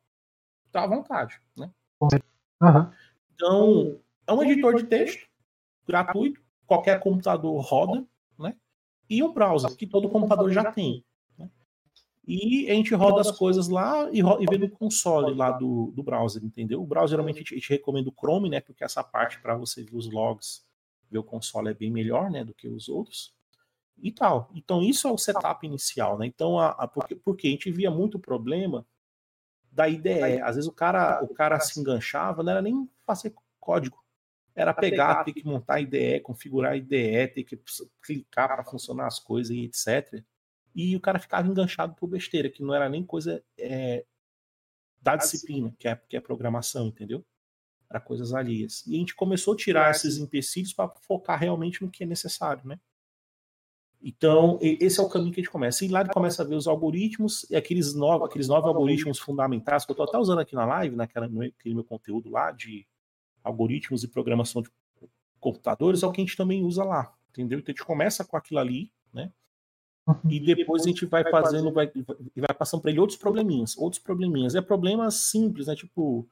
tá à vontade, né? Uhum. Então, é um editor de texto gratuito, qualquer computador roda, né? E um browser, que todo computador já tem. E a gente roda as coisas lá e, e vê no console lá do, do browser, entendeu? O browser geralmente a gente, a gente recomenda o Chrome, né? Porque essa parte para você ver os logs, ver o console é bem melhor, né? Do que os outros. E tal. Então isso é o setup inicial, né? Então, a, a, porque, porque a gente via muito problema da IDE. Às vezes o cara, o cara se enganchava, não era nem fazer código. Era pegar, ter que montar a IDE, configurar a IDE, ter que clicar para funcionar as coisas e etc e o cara ficava enganchado por besteira, que não era nem coisa é, da disciplina, que é, que é programação, entendeu? Era coisas alheias. E a gente começou a tirar esses empecilhos para focar realmente no que é necessário, né? Então, esse é o caminho que a gente começa. E lá a gente começa a ver os algoritmos, e aqueles novos, aqueles novos algoritmos fundamentais, que eu estou até usando aqui na live, naquela, naquele meu conteúdo lá de algoritmos e programação de computadores, é o que a gente também usa lá, entendeu? Então a gente começa com aquilo ali, né? E depois a gente vai fazendo, vai, vai passando para ele outros probleminhas, outros probleminhas. É problemas simples, né? Tipo,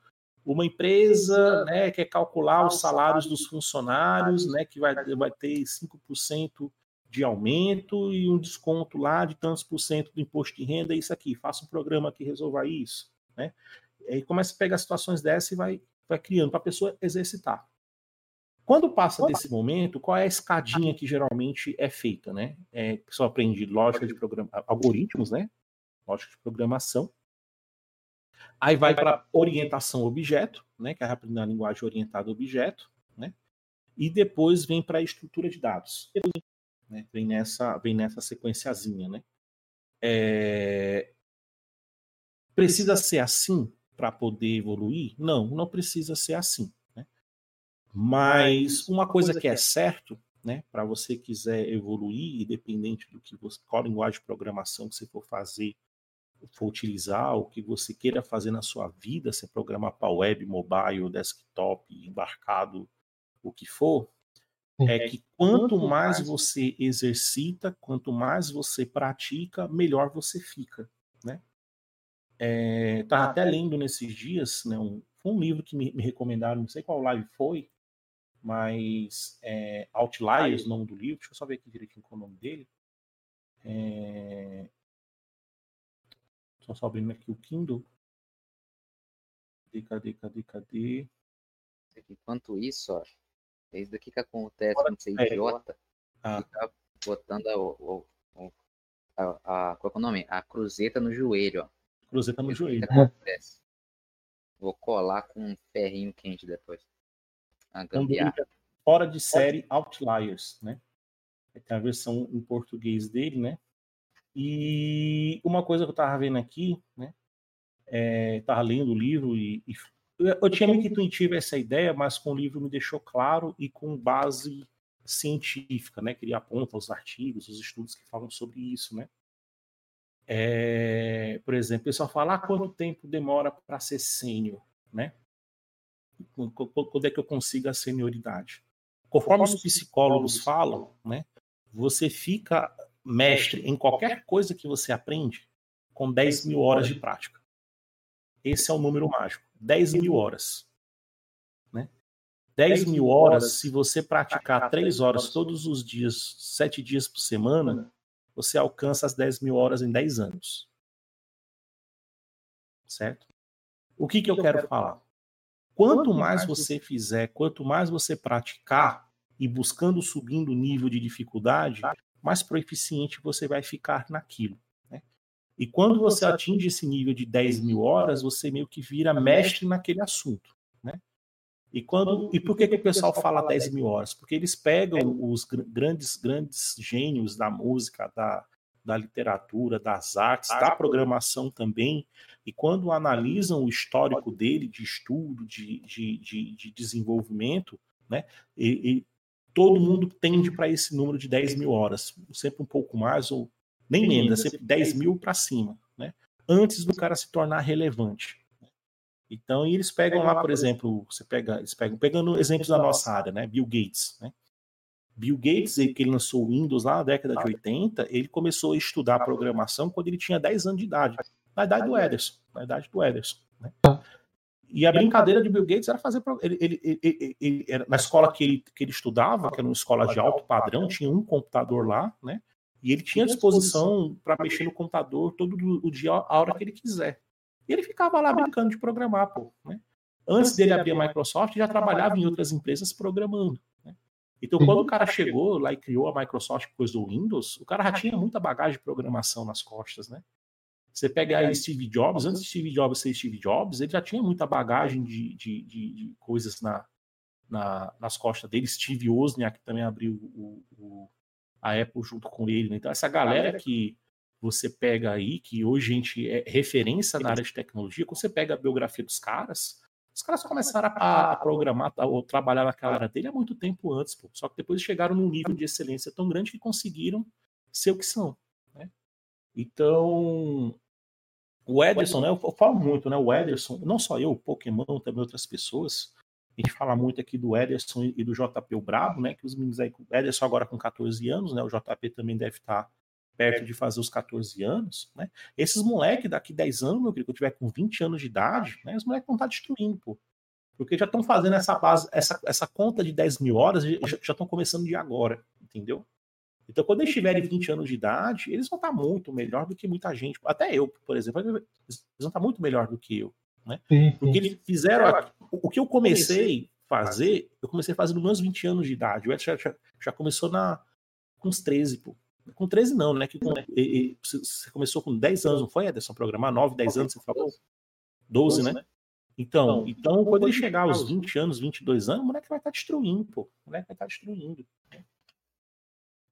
uma empresa né, quer calcular os salários dos funcionários, né? Que vai, vai ter 5% de aumento e um desconto lá de tantos por cento do imposto de renda, é isso aqui, faça um programa que resolva isso, né? E aí começa a pegar situações dessas e vai, vai criando para a pessoa exercitar. Quando passa desse momento, qual é a escadinha que geralmente é feita, né? É, a pessoa aprende lógica de programa, algoritmos, né? Lógica de programação. Aí vai para orientação objeto, né? Que é aprender a linguagem orientada a objeto, né? E depois vem para a estrutura de dados. Né? Vem nessa, vem nessa sequenciazinha, né? É... Precisa ser assim para poder evoluir? Não, não precisa ser assim. Mas uma coisa que é certo, né, para você quiser evoluir, independente do que você, qual linguagem de programação que você for fazer, for utilizar, o que você queira fazer na sua vida, se é programar para web, mobile, desktop, embarcado, o que for, é que quanto mais você exercita, quanto mais você pratica, melhor você fica, né? É, tava até lendo nesses dias, né? Um, um livro que me, me, recomendaram, não sei qual live foi, mas é, Outliers, o nome do livro. Deixa eu só ver aqui direitinho qual é o nome dele. É, só, só abrindo aqui o Kindle. Cadê, cadê, cadê, cadê? Enquanto isso, ó, é isso daqui que acontece quando você é idiota. Ah. Fica botando a, a, a, qual é o nome? A cruzeta no joelho, ó. Cruzeta no joelho. acontece. Vou colar com um ferrinho quente depois. A gambiarra. Fora de série Outliers, né? Tem a versão em português dele, né? E uma coisa que eu tava vendo aqui, né? É, tava lendo o livro e, e eu tinha muito intuitivo essa ideia, mas com o livro me deixou claro e com base científica, né? Que ele aponta os artigos, os estudos que falam sobre isso, né? É, por exemplo, o pessoal fala ah, quanto tempo demora para ser sênior, né? Quando é que eu consigo a senioridade? Conforme os psicólogos falam, né? Você fica mestre em qualquer coisa que você aprende com 10 mil horas de prática. Esse é o número mágico. 10 mil horas. Né? 10 mil horas, se você praticar 3 horas todos os dias, 7 dias por semana, você alcança as 10 mil horas em 10 anos. Certo? O que, que eu quero falar? Quanto mais você fizer, quanto mais você praticar e buscando subindo o nível de dificuldade, mais proficiente você vai ficar naquilo. E quando você atinge esse nível de 10 mil horas, você meio que vira mestre naquele assunto. Né? E, quando, e por que, que o pessoal fala 10 mil horas? Porque eles pegam os grandes, grandes gênios da música, da, da literatura, das artes, da programação também, e quando analisam o histórico dele de estudo, de, de, de, de desenvolvimento, né, e, e todo mundo tende para esse número de 10 mil horas, sempre um pouco mais ou nem menos, é sempre 10 mil para cima, né? Antes do cara se tornar relevante. Então, e eles pegam lá, por exemplo, você pega, eles pegam, pegando exemplos da nossa área, né? Bill Gates, né? Bill Gates, ele, que ele lançou o Windows lá na década de 80, ele começou a estudar programação quando ele tinha 10 anos de idade, na idade do Ederson, na idade do Ederson, né? E a brincadeira de Bill Gates era fazer. Ele, ele, ele, ele, na escola que ele, que ele estudava, que era uma escola de alto padrão, tinha um computador lá, né? E ele tinha disposição para mexer no computador todo o dia, a hora que ele quiser. E ele ficava lá brincando de programar, pô. Né? Antes dele abrir a Microsoft, já trabalhava em outras empresas programando. Né? Então, quando o cara chegou lá e criou a Microsoft depois do Windows, o cara já tinha muita bagagem de programação nas costas, né? Você pega aí Steve Jobs, antes de Steve Jobs ser Steve Jobs, ele já tinha muita bagagem de, de, de, de coisas na, na, nas costas dele. Steve Wozniak também abriu o, o a Apple junto com ele. Né? Então, essa galera que você pega aí, que hoje a gente é referência na área de tecnologia, quando você pega a biografia dos caras, os caras começaram a, a programar ou trabalhar naquela área dele há muito tempo antes, pô. só que depois chegaram num nível de excelência tão grande que conseguiram ser o que são. Né? Então, o Ederson, né, eu falo muito, né, o Ederson, não só eu, o Pokémon, também outras pessoas, a gente fala muito aqui do Ederson e do JP o Brabo, né? Que os meninos aí, o Ederson agora com 14 anos, né? O JP também deve estar perto de fazer os 14 anos, né? Esses moleques daqui 10 anos, meu querido, que eu tiver com 20 anos de idade, né? Os moleques vão estar destruindo, pô. Porque já estão fazendo essa base, essa, essa conta de 10 mil horas, já estão começando de agora, entendeu? Então, quando eles tiverem 20 anos de idade, eles vão estar muito melhor do que muita gente. Até eu, por exemplo, eles vão estar muito melhor do que eu. Né? Porque eles fizeram. O que eu comecei a fazer, eu comecei a fazer nos meus 20 anos de idade. O Edson já, já, começou na, com uns 13, pô. Com 13 não, né? Que com, e, e, você começou com 10 anos, não foi, Ederson, programar? 9, 10 anos, você falou? 12, né? Então, então, quando ele chegar aos 20 anos, 22 anos, o moleque vai estar destruindo, pô. O moleque vai estar destruindo.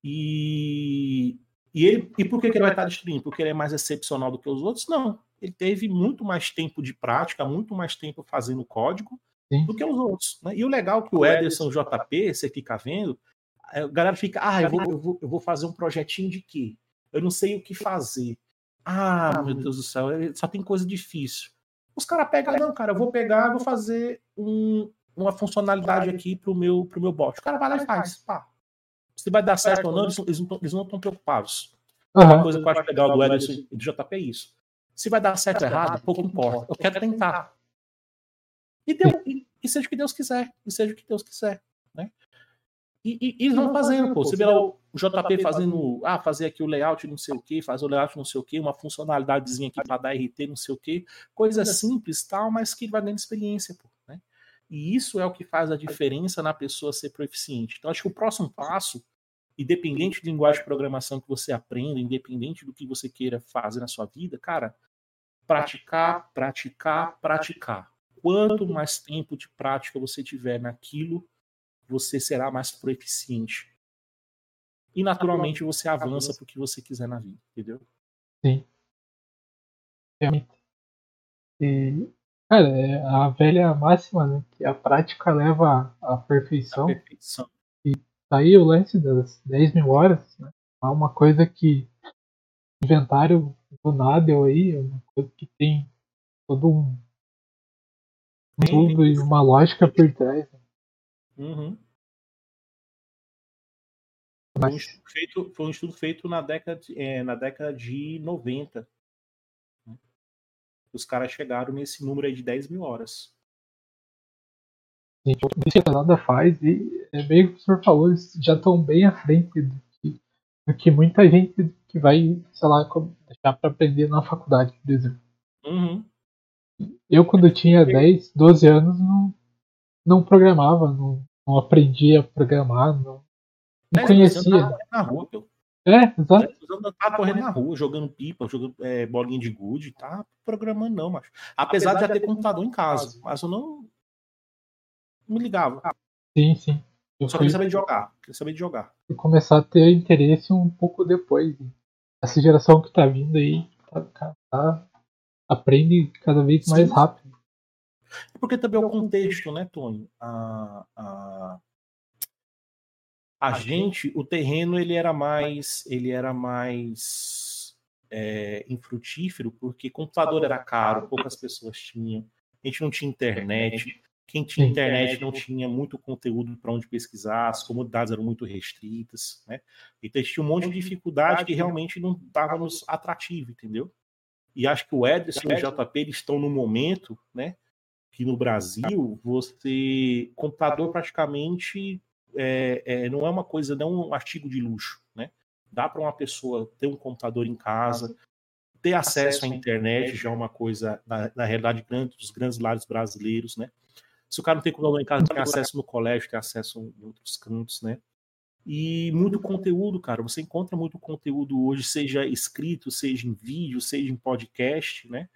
E E, ele, e por que, que ele vai estar destruindo? Porque ele é mais excepcional do que os outros? Não. Ele teve muito mais tempo de prática, muito mais tempo fazendo código Sim. do que os outros. Né? E o legal é que o Ederson JP, você fica vendo, a galera fica, ah, eu vou, eu vou, eu vou fazer um projetinho de quê? Eu não sei o que fazer. Ah, meu Deus do céu, só tem coisa difícil. Os caras pegam, não, cara, eu vou pegar, vou fazer um, uma funcionalidade aqui pro meu, pro meu bot. O cara vai lá e faz. Pá. Se vai dar certo ou não, eles, eles não estão preocupados. Uhum. Uma coisa que eu acho legal do Ederson e do JP é isso. Se vai dar certo ou errado, pouco importa. Eu quero tentar. E, deu, e, e, seja o que Deus quiser. E seja o que Deus quiser. Né? E, e, e eles vão fazendo, pô. Você vê lá o JP fazendo, ah, fazer aqui o layout não sei o que, fazer o layout não sei o que, uma funcionalidadezinha aqui para dar RT não sei o que, coisa simples tal, mas que vai dando experiência, pô. E isso é o que faz a diferença na pessoa ser proficiente. Então, acho que o próximo passo, independente de linguagem de programação que você aprenda, independente do que você queira fazer na sua vida, cara, praticar, praticar, praticar. Quanto mais tempo de prática você tiver naquilo, você será mais proficiente. E naturalmente você avança para o que você quiser na vida, entendeu? Sim. Realmente. E Cara, é a velha máxima, né? Que a prática leva à perfeição. A perfeição. E tá aí o lance das 10 mil horas, né? É uma coisa que inventário do Nadel aí, é uma coisa que tem todo um tudo e uma lógica por trás. Né? Uhum. Foi, um estudo feito, foi um estudo feito na década de, é, na década de 90 os caras chegaram nesse número aí de 10 mil horas. Gente, isso que a nada faz, e é bem o que o senhor falou, eles já estão bem à frente do que, do que muita gente que vai, sei lá, deixar para aprender na faculdade, por exemplo. Uhum. Eu, quando tinha 10, 12 anos, não, não programava, não, não aprendia a programar, não, não conhecia. Na rua, é, exato. Tá correndo na rua, jogando pipa, jogando é, bolinha de gude, tá programando não, mas apesar, apesar de já ter computador em casa, mas eu não, não me ligava. Sim, sim. Eu só fui... queria saber de jogar, queria saber de jogar. E começar a ter interesse um pouco depois. Essa geração que tá vindo aí, tá, tá, aprende cada vez sim. mais rápido. Porque também é o contexto, né, Tony? A, a, a gente, o terreno ele era mais, ele era mais é, infrutífero porque computador era caro, poucas pessoas tinham, a gente não tinha internet, quem tinha internet não tinha muito conteúdo para onde pesquisar, as comunidades eram muito restritas, né? Então tinha um monte de dificuldade que realmente não estava nos atrativo, entendeu? E acho que o Ederson e o JP eles estão no momento, né? Que no Brasil você computador praticamente é, é, não é uma coisa, não é um artigo de luxo, né? Dá para uma pessoa ter um computador em casa, ter acesso à internet, já é uma coisa, na, na realidade, grande, dos grandes lares brasileiros, né? Se o cara não tem computador em casa, tem acesso no colégio, tem acesso em outros cantos, né? E muito conteúdo, cara. Você encontra muito conteúdo hoje, seja escrito, seja em vídeo, seja em podcast, né?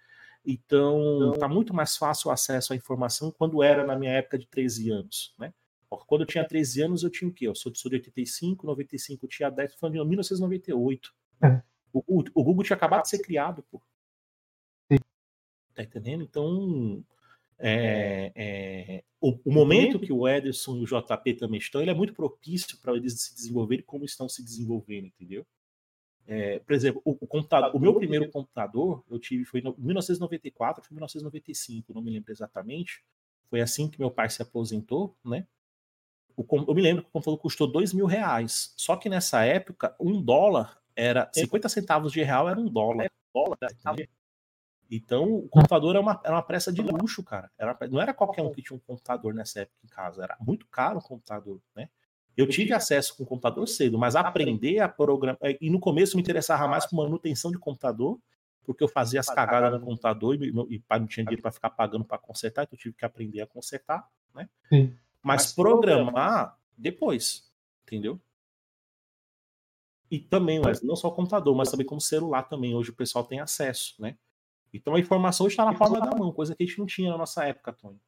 Então, tá muito mais fácil o acesso à informação quando era na minha época de 13 anos, né? Quando eu tinha 13 anos, eu tinha o quê? Eu sou de, sou de 85, 95, eu tinha 10, falando de 1998. É. O, o, o, Google tinha acabado de ser criado, pô. Sim. Tá entendendo? Então, é, é, o, o, momento que o Ederson e o JP também estão, ele é muito propício para eles se desenvolverem como estão se desenvolvendo, entendeu? É, por exemplo, o, o, computador, o meu primeiro computador eu tive foi em 1994, foi 1995, não me lembro exatamente. Foi assim que meu pai se aposentou, né? Eu me lembro que o computador custou dois mil reais. Só que nessa época, um dólar era 50 centavos de real era um dólar. dólar então, o computador era uma, era uma peça de luxo, cara. Era, não era qualquer um que tinha um computador nessa época em casa. Era muito caro o computador, né? Eu tive acesso com o computador cedo, mas aprender a programar. E no começo me interessava mais por manutenção de computador, porque eu fazia as cagadas no computador e, e não tinha dinheiro para ficar pagando para consertar, então eu tive que aprender a consertar, né? Sim. Mas programar depois, entendeu? E também, mas não só o computador, mas também como celular também. Hoje o pessoal tem acesso, né? Então a informação está na palma da mão, coisa que a gente não tinha na nossa época, Tony.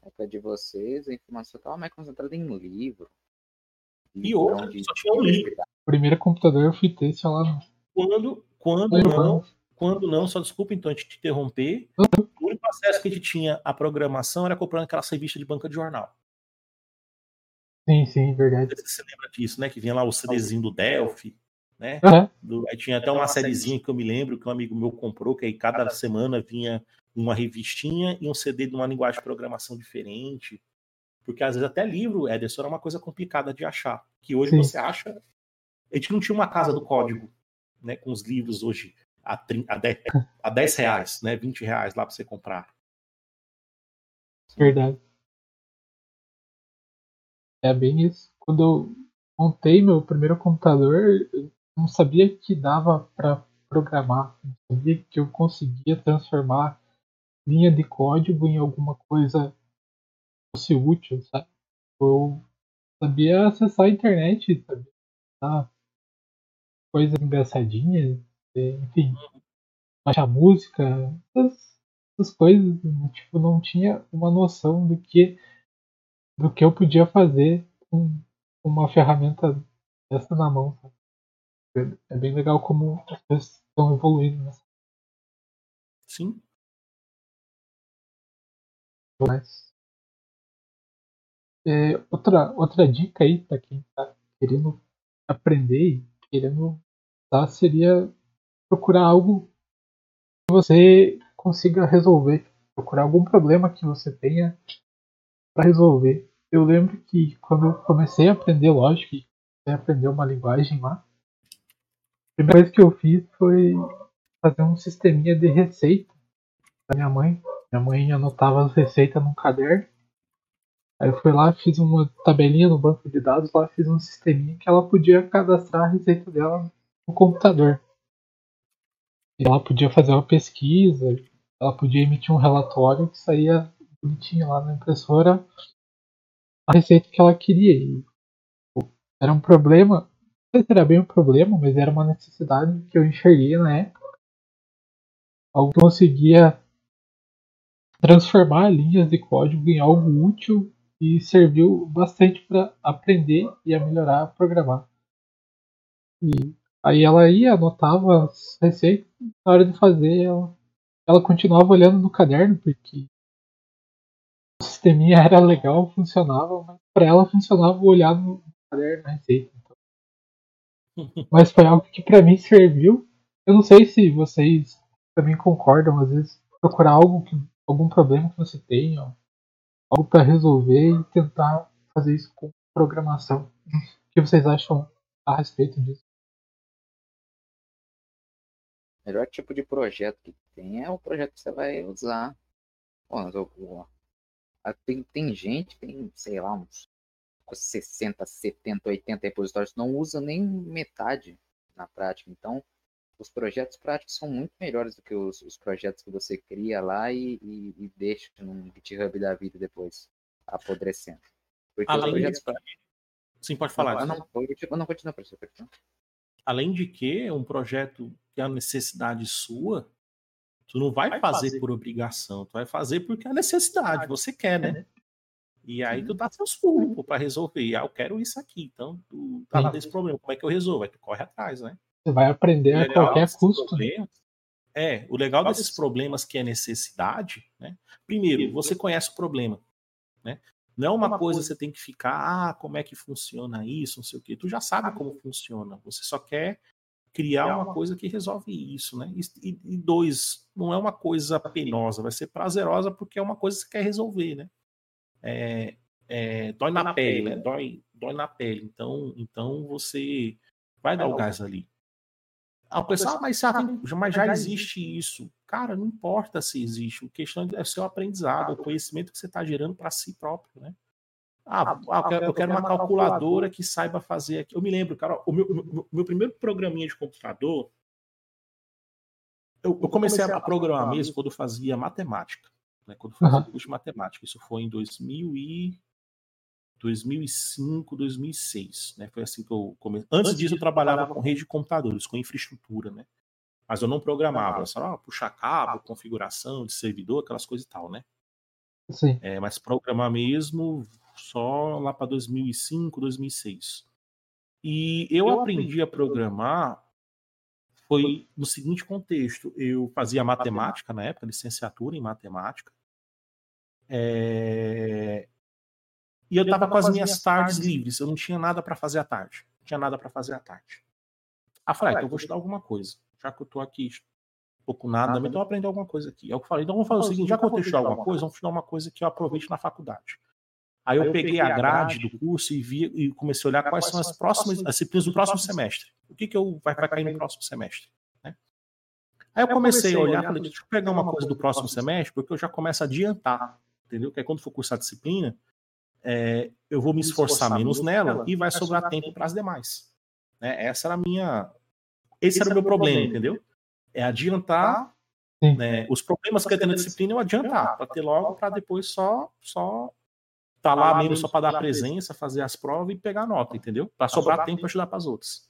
Na época de vocês, a informação estava mais concentrada em livro. E outra, só tinha um livro. primeiro computador eu fui ter, sei lá. Quando, quando não, quando não, só desculpa então a te interromper. Único acesso que a gente tinha à programação era comprando aquela revista de banca de jornal. Sim, sim, verdade. Você lembra disso, né? Que vinha lá o CDzinho do Delphi, né? Uhum. Do, aí tinha até uma sériezinha que eu me lembro que um amigo meu comprou, que aí cada semana vinha uma revistinha e um CD de uma linguagem de programação diferente. Porque às vezes até livro, Ederson, era uma coisa complicada de achar. Que hoje Sim. você acha. A gente não tinha uma casa do código, né? Com os livros hoje a, 30, a, 10, a 10 reais, né? 20 reais lá para você comprar. Verdade. É bem isso. Quando eu montei meu primeiro computador, eu não sabia que dava para programar, não sabia que eu conseguia transformar linha de código em alguma coisa que fosse útil, sabe? Eu sabia acessar a internet, acessar coisas engraçadinhas, enfim, baixar música, essas, essas coisas, tipo, não tinha uma noção do que do que eu podia fazer com uma ferramenta dessa na mão. Sabe? É bem legal como as coisas estão evoluindo. Né? Sim. Mas, é, outra, outra dica aí para quem está querendo aprender e querendo tá, seria procurar algo que você consiga resolver. Procurar algum problema que você tenha para resolver. Eu lembro que quando eu comecei a aprender lógica, e aprender uma linguagem lá, a primeira coisa que eu fiz foi fazer um sisteminha de receita da minha mãe. Minha mãe anotava as receitas num caderno. Aí eu fui lá, fiz uma tabelinha no banco de dados, lá fiz um sisteminha que ela podia cadastrar a receita dela no computador. Ela podia fazer uma pesquisa, ela podia emitir um relatório que saía bonitinho lá na impressora a receita que ela queria. E, era um problema, não sei se era bem um problema, mas era uma necessidade que eu enxerguei na época. Algo que conseguia transformar linhas de código em algo útil e serviu bastante para aprender e a melhorar a programar. E aí ela ia, anotava as receitas, na hora de fazer ela, ela continuava olhando no caderno, porque o sisteminha era legal, funcionava, mas para ela funcionava olhar no caderno na receita. Então. Mas foi algo que para mim serviu. Eu não sei se vocês também concordam, às vezes procurar algo que algum problema que você tenha, algo para resolver e tentar fazer isso com programação. O que vocês acham a respeito disso? Melhor tipo de projeto que tem é o projeto que você vai usar. Bom, tem, tem gente, tem, sei lá, uns 60, 70, 80 repositórios, não usa nem metade na prática. Então, os projetos práticos são muito melhores do que os, os projetos que você cria lá e, e, e deixa num GitHub da vida depois, apodrecendo. Porque Além os projetos. Sim, pode falar. Não, não, não, não continua, professor. Além de que é um projeto que é a necessidade sua, tu não vai, vai fazer, fazer, por obrigação, tu vai fazer porque é a necessidade, você quer, né? É. E aí tu dá seus pulos para resolver. Ah, eu quero isso aqui. Então, tu tá lá desse problema. Como é que eu resolvo? Aí tu corre atrás, né? Você vai aprender a qualquer custo. É, o legal desses problemas que é necessidade, né? Primeiro, você conhece o problema, né? Não é uma coisa que você tem que ficar, ah, como é que funciona isso, não sei o quê. Tu já sabe como funciona. Você só quer criar uma coisa que resolve isso, né? E, e, dois, não é uma coisa penosa, vai ser prazerosa porque é uma coisa que você quer resolver, né? É, é, dói na, na pele, né? Dói, dói na pele. Então, então você vai dar o gás ali. Ah, o pessoal, mas, já, mas já existe isso. Cara, não importa se existe. A questão é o seu aprendizado, o conhecimento que você está gerando para si próprio, né? Ah, ah, ah, eu quero, eu quero uma calculadora que saiba fazer aqui. Eu me lembro, cara, o meu, meu, meu primeiro programinha de computador, eu, eu comecei a programar mesmo quando fazia matemática, né? Quando fazia uhum. curso de matemática. Isso foi em 2000 e 2005, 2006, né? Foi assim que eu comecei. Antes disso eu trabalhava com rede de computadores, com infraestrutura, né? Mas eu não programava, só ah, puxar cabo, configuração de servidor, aquelas coisas e tal, né? Sim. É, mas programar mesmo só lá para 2005, 2006. E eu aprendi a programar foi no seguinte contexto: eu fazia matemática na época, licenciatura em matemática. É... E eu estava com as minhas tardes livres, eu não tinha nada para fazer à tarde. Não tinha nada para fazer à tarde. Ah, falei, ah, então eu vou estudar alguma coisa. Já que eu estou aqui pouco nada, nada então eu aprender alguma coisa aqui. É o que eu falei. Então vamos fazer o seguinte: já eu estudar alguma coisa, vamos estudar uma coisa que eu aproveite na faculdade. Aí eu, peguei a grade do curso e vi e comecei a olhar quais são as próximas disciplinas do próximo semestre. O que, que eu vai, vai cair no próximo semestre? Né? Aí eu comecei a olhar falei, deixa eu pegar uma coisa do próximo semestre, porque eu já começo a adiantar, entendeu? Que aí quando for cursar a disciplina, é, eu vou me esforçar menos nela e vai sobrar tempo para as demais. Né? Essa era a minha. Esse era o meu problema, entendeu? É adiantar né, os problemas que eu tenho na disciplina, eu adiantar, para ter logo, para depois só, só tá lá mesmo só para dar presença, fazer as provas e pegar nota, entendeu? Para sobrar tempo para ajudar para as outras.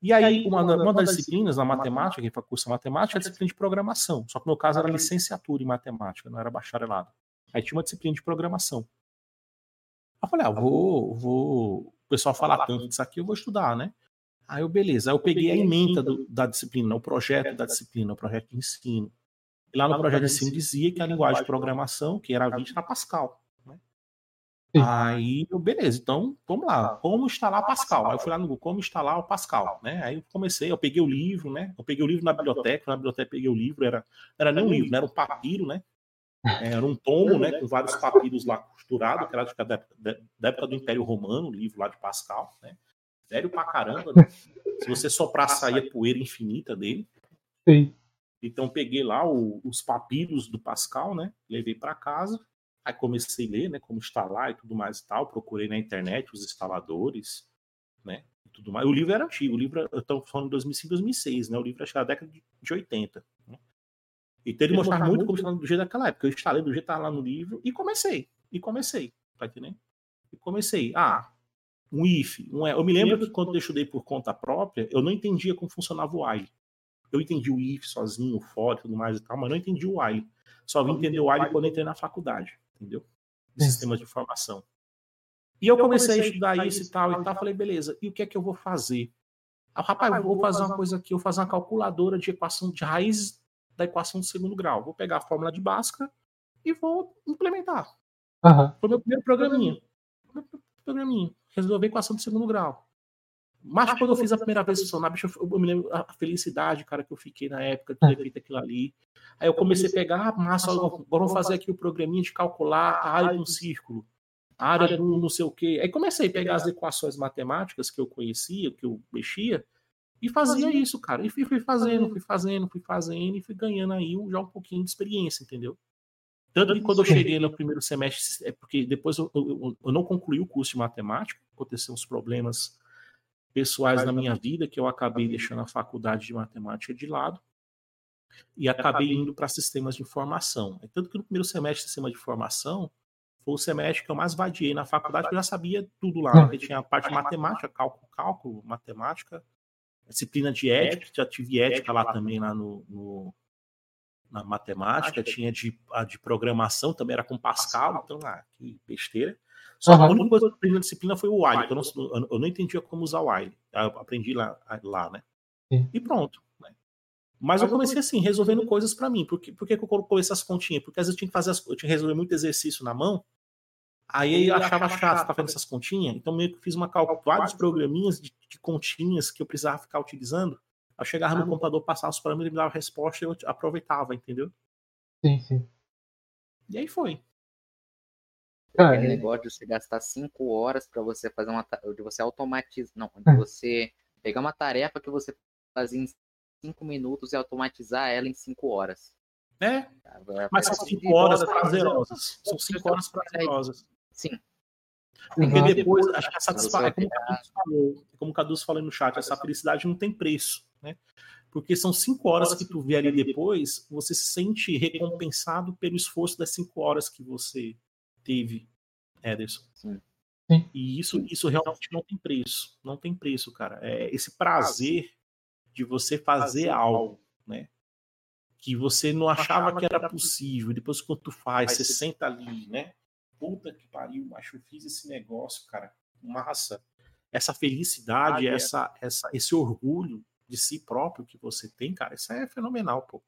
E aí, uma, uma das disciplinas na matemática, que foi curso matemática, é a disciplina de programação. Só que no meu caso era licenciatura em matemática, não era bacharelado. Aí tinha uma disciplina de programação. Aí eu falei, ah, vou, vou. O pessoal fala tanto disso aqui, eu vou estudar, né? Aí eu, beleza. Aí eu peguei a emenda do, da disciplina, o projeto da disciplina, o projeto de ensino. E lá no projeto de ensino dizia que a linguagem de programação, que era 20, era Pascal. Sim. Aí eu, beleza, então vamos lá, como instalar Pascal? Aí eu fui lá no Google, como instalar o Pascal, né? Aí eu comecei, eu peguei o livro, né? Eu peguei o livro na biblioteca, na biblioteca peguei o livro, era, era nem um livro, né? era um papiro, né? Era um tomo, né? Com vários papiros lá costurados, que era da época, da época do Império Romano, o livro lá de Pascal, né? Velho pra caramba, né? Se você soprar, saía poeira infinita dele. Sim. Então peguei lá o, os papiros do Pascal, né? Levei para casa Aí comecei a ler, né, como instalar e tudo mais e tal. Procurei na internet os instaladores, né, e tudo mais. O livro era antigo, o livro, eu estou falando de 2005, 2006, né, o livro acho que era da década de 80. Né? Então ele mostrava muito como instalar do jeito daquela época. Eu instalei do jeito que estava lá no livro e comecei. E comecei, tá entendendo? E comecei. Ah, um if, um Eu me lembro que quando eu estudei por conta própria, eu não entendia como funcionava o while. Eu entendi o if sozinho, o for e tudo mais e tal, mas não entendi o while. Só vim entender o while quando entrei na faculdade entendeu? De sistemas de informação. E eu comecei a estudar isso e tal e tal. Falei, beleza, e o que é que eu vou fazer? Ah, rapaz, eu vou fazer uma coisa aqui, eu vou fazer uma calculadora de equação de raiz da equação de segundo grau. Vou pegar a fórmula de Bhaskara e vou implementar. Uhum. Foi o meu primeiro programinha. Programinha. Resolver a equação de segundo grau. Mas quando eu fiz a primeira vez funcionar, bicho, eu me lembro a felicidade, cara, que eu fiquei na época de ter feito aquilo ali. Aí eu comecei a pegar, ah, massa, agora vamos fazer aqui o programinha de calcular a área de um círculo, a área de um não sei o quê. Aí comecei a pegar as equações matemáticas que eu conhecia, que eu mexia, e fazia isso, cara. E fui, fui fazendo, fui fazendo, fui fazendo, e fui ganhando aí já um pouquinho de experiência, entendeu? Tanto que quando eu cheguei no primeiro semestre, é porque depois eu, eu, eu não concluí o curso de matemática, aconteceram uns problemas pessoais na minha vida que eu acabei deixando a faculdade de matemática de lado e acabei indo para sistemas de informação. Tanto que no primeiro semestre de sistema de informação foi o semestre que eu mais vadiei na faculdade, porque eu já sabia tudo lá. Né? Tinha a parte de matemática, cálculo, cálculo, matemática, disciplina de ética, já tive ética lá também lá no, no na matemática, tinha de, a de programação, também era com Pascal, então, ah, que besteira. Só uhum. a única coisa que eu aprendi na disciplina foi o while, eu não, eu não entendia como usar o while. Eu aprendi lá, lá né? Sim. E pronto. Né? Mas, Mas eu comecei assim, resolvendo coisas para mim. Por que, por que eu coloquei essas continhas? Porque às vezes eu tinha que fazer as, eu tinha que resolver muito exercício na mão. Aí eu achava chato ficar fazendo essas continhas, então meio que fiz uma vários programinhas de, de, continhas que eu precisava ficar utilizando. Eu chegava no computador, passava os parâmetros, ele me dava a resposta e eu aproveitava, entendeu? Sim, sim. E aí foi. Ah, Aquele é. negócio de você gastar cinco horas para você fazer uma. de você automatizar. Não, de é. você pegar uma tarefa que você fazia em cinco minutos e automatizar ela em cinco horas. É. Mas são cinco horas prazerosas. São cinco horas prazerosas. Sim. Porque depois, acho que a satisfação, é como o Cadu falou, como o Cadu falou no chat, essa felicidade não tem preço, né? Porque são cinco horas que tu vê ali depois, você se sente recompensado pelo esforço das cinco horas que você teve, Ederson. Sim. Sim. E isso, isso realmente não tem preço. Não tem preço, cara. É esse prazer de você fazer algo, né? Que você não achava que era possível. Depois, quando tu faz, você senta ali, né? Puta que pariu, macho, eu fiz esse negócio, cara. Massa. essa felicidade, essa, essa, esse orgulho de si próprio que você tem, cara, isso é fenomenal, pô.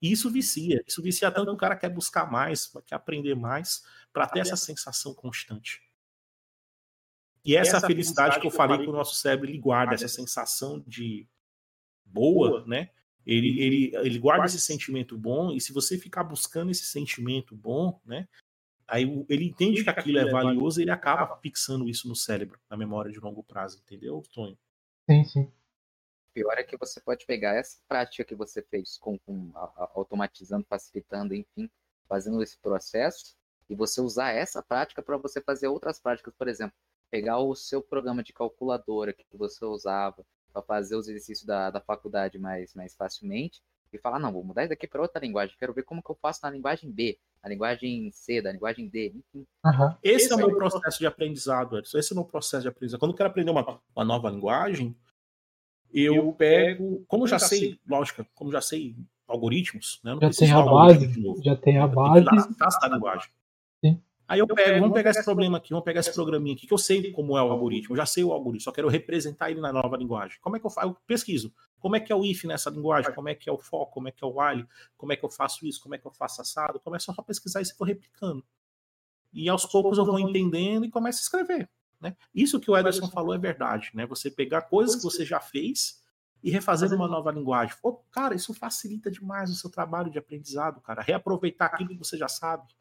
E isso vicia, isso vicia tanto que o cara quer buscar mais, quer aprender mais, para ter essa sensação constante. E essa, essa felicidade que eu falei que o nosso cérebro ele guarda, essa sensação de boa, né? Ele, ele, ele guarda esse sentimento bom, e se você ficar buscando esse sentimento bom, né? Aí ele entende que aquilo é valioso e ele acaba fixando isso no cérebro, na memória de longo prazo, entendeu, Tonho? Sim, sim pior é que você pode pegar essa prática que você fez com, com automatizando, facilitando, enfim, fazendo esse processo e você usar essa prática para você fazer outras práticas, por exemplo, pegar o seu programa de calculadora que você usava para fazer os exercícios da, da faculdade mais, mais facilmente e falar, não, vou mudar isso daqui para outra linguagem, quero ver como que eu faço na linguagem B, na linguagem C, da linguagem D, enfim. Uhum. Esse, esse, é o meu processo de aprendizado, Edson. Esse é o meu processo de aprendizado. Quando eu quero aprender uma, uma nova linguagem, eu pego, como já sei, lógico, como já sei algoritmos, né? já tem a base, já tem a base. da linguagem. Sim. Aí eu pego, vamos pegar esse problema aqui, vamos pegar esse programinha aqui, que eu sei como é o algoritmo, eu já sei o algoritmo, só quero representar ele na nova linguagem. Como é que eu faço? Eu pesquiso. Como é que é o if nessa linguagem? Como é que é o for? Como é que é o while? Como é que eu faço isso? Como é que eu faço assado? Começo só a pesquisar e se for replicando. E aos poucos eu vou entendendo e começo a escrever. Né? Isso que o Ederson falou é verdade, né? Você pegar coisas que você já fez e refazer uma nova linguagem. Pô, cara, isso facilita demais o seu trabalho de aprendizado, cara. Reaproveitar aquilo que você já sabe.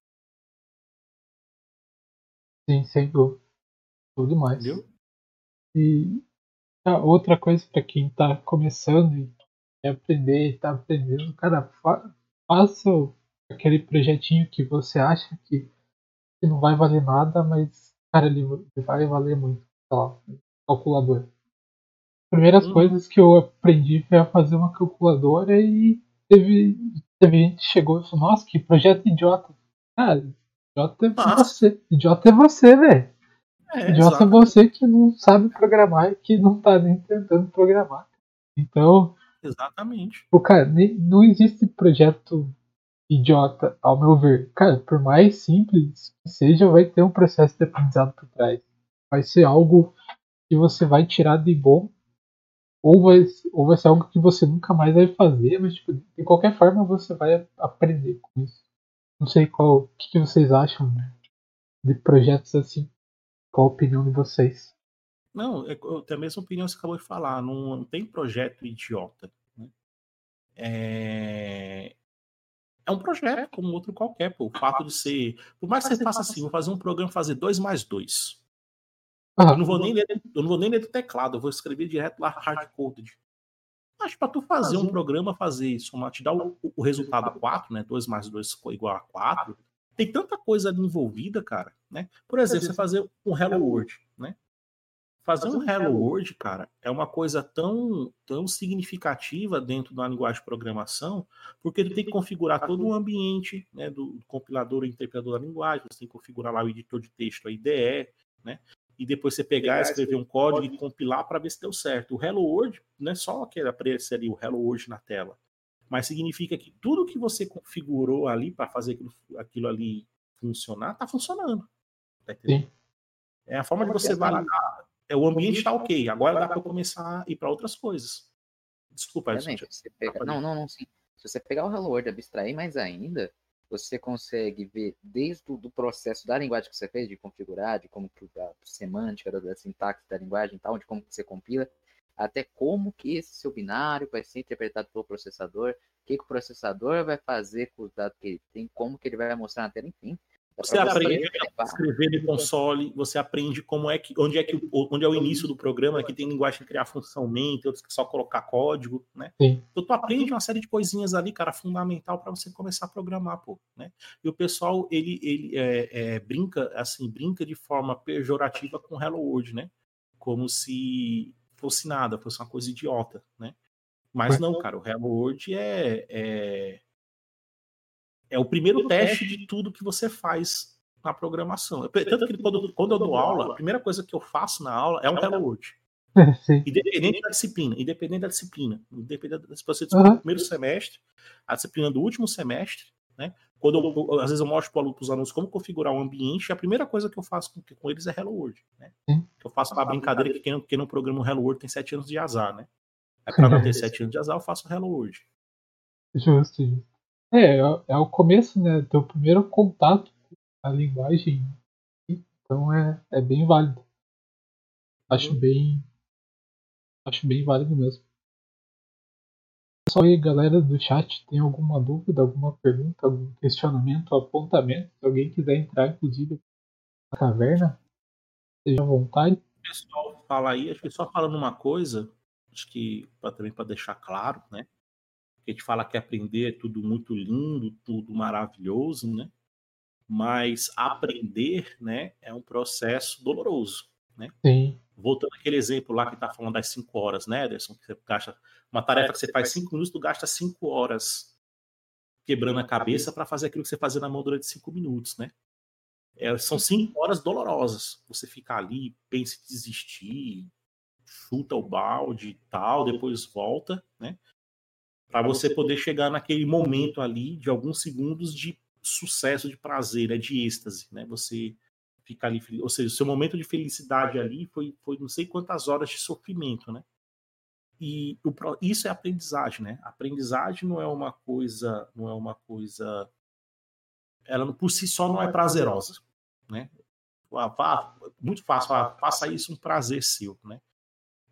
Sim, sem dúvida. Tudo mais. Entendeu? E ah, outra coisa para quem está começando e quer aprender, está aprendendo, cara, fa faça aquele projetinho que você acha que, que não vai valer nada, mas cara, ele, vai valer muito. Sei lá, calculador. Primeiras hum. coisas que eu aprendi foi a fazer uma calculadora e teve, teve gente que chegou e falou, nossa, que projeto idiota. Cara, idiota é nossa. você. Idiota é você, velho. É, idiota é você que não sabe programar e que não tá nem tentando programar. Então. Exatamente. O cara, não existe projeto idiota, ao meu ver. Cara, por mais simples que seja, vai ter um processo de aprendizado por trás. Vai ser algo que você vai tirar de bom, ou vai, ou vai ser algo que você nunca mais vai fazer, mas tipo, de qualquer forma você vai aprender com isso. Não sei qual, o que, que vocês acham né, de projetos assim. Qual a opinião de vocês? Não, é, eu tenho a mesma opinião que você acabou de falar. Não, não tem projeto idiota. Né? É, é um projeto como outro qualquer, pô. O fato de ser. Por mais que você faça assim, vou fazer um programa fazer 2 mais 2. Ah, eu, não vou nem ler, eu não vou nem ler do teclado, eu vou escrever direto lá hardcoded. Mas para tu fazer um programa, fazer isso, te dar o, o resultado 4, né? 2 mais 2 igual a 4. Tem tanta coisa ali envolvida, cara, né? Por exemplo, você fazer um Hello World, né? Fazer um Hello World, cara, é uma coisa tão, tão significativa dentro da linguagem de programação, porque tu tem que configurar todo o ambiente né, do compilador e interpretador da linguagem, você tem que configurar lá o editor de texto, a IDE, né? E depois você pegar, escrever um código e compilar para ver se deu certo. O Hello World não é só aquele aparecer ali o Hello World na tela, mas significa que tudo que você configurou ali para fazer aquilo, aquilo ali funcionar, está funcionando. Tá entendendo? É a forma de você validar é, o ambiente está ok, agora dá para começar a ir para outras coisas. Desculpa, você pega... Não, não, não, sim. Se você pegar o Hello World e abstrair mais ainda, você consegue ver desde o processo da linguagem que você fez, de configurar, de como que a semântica, da, da sintaxe da linguagem e tal, de como que você compila, até como que esse seu binário vai ser interpretado pelo processador, o que, que o processador vai fazer com os dados que ele tem, como que ele vai mostrar na tela, enfim. Você aprende a escrever no console, você aprende como é que, onde é que onde é o início do programa, que tem linguagem de criar função main, tem outros que só colocar código, né? Sim. Então tu aprende uma série de coisinhas ali, cara, fundamental para você começar a programar, pô, né? E o pessoal ele ele é, é, brinca assim, brinca de forma pejorativa com Hello World, né? Como se fosse nada, fosse uma coisa idiota, né? Mas não, cara, o Hello World é, é é o primeiro teste de tudo que você faz na programação. Tanto que quando, quando eu dou aula, a primeira coisa que eu faço na aula é um Hello World. Independente da disciplina, independente da disciplina, independente da disciplina do primeiro semestre, a disciplina do último semestre, né? Quando eu, às vezes eu mostro para os alunos como configurar o um ambiente, a primeira coisa que eu faço com, com eles é Hello World, né? Que eu faço uma brincadeira que quem não, quem não programa o Hello World tem sete anos de azar, né? É pra não ter sete anos de azar, eu faço o Hello World. Justo, justo. É, é, é o começo, né? Teu primeiro contato com a linguagem. Então é, é bem válido. Acho Uhum. bem. Acho bem válido mesmo. Pessoal aí, galera do chat, tem alguma dúvida, alguma pergunta, algum questionamento, apontamento? Se alguém quiser entrar, inclusive, na caverna, seja à vontade. O pessoal fala aí, acho que só falando uma coisa, acho que também para deixar claro, né? Que a gente fala que aprender é tudo muito lindo, tudo maravilhoso, né? Mas aprender, né, é um processo doloroso. Sim, Voltando àquele exemplo lá que tá falando das 5 horas, né, Ederson? Que você gasta uma tarefa que você faz 5 minutos, tu gasta 5 horas quebrando a cabeça para fazer aquilo que você fazia na mão durante 5 minutos, né? É, são 5 horas dolorosas. Você fica ali, pensa em desistir, chuta o balde e tal, depois volta, né? Para você poder chegar naquele momento ali de alguns segundos de sucesso, de prazer, né? de êxtase, né? Você fica ali, ou seja, o seu momento de felicidade ali foi, foi não sei quantas horas de sofrimento, né? E o, isso é aprendizagem, né? Aprendizagem não é uma coisa, não é uma coisa, ela por si só não é prazerosa, né? Ah, muito fácil, faça isso um prazer seu, né?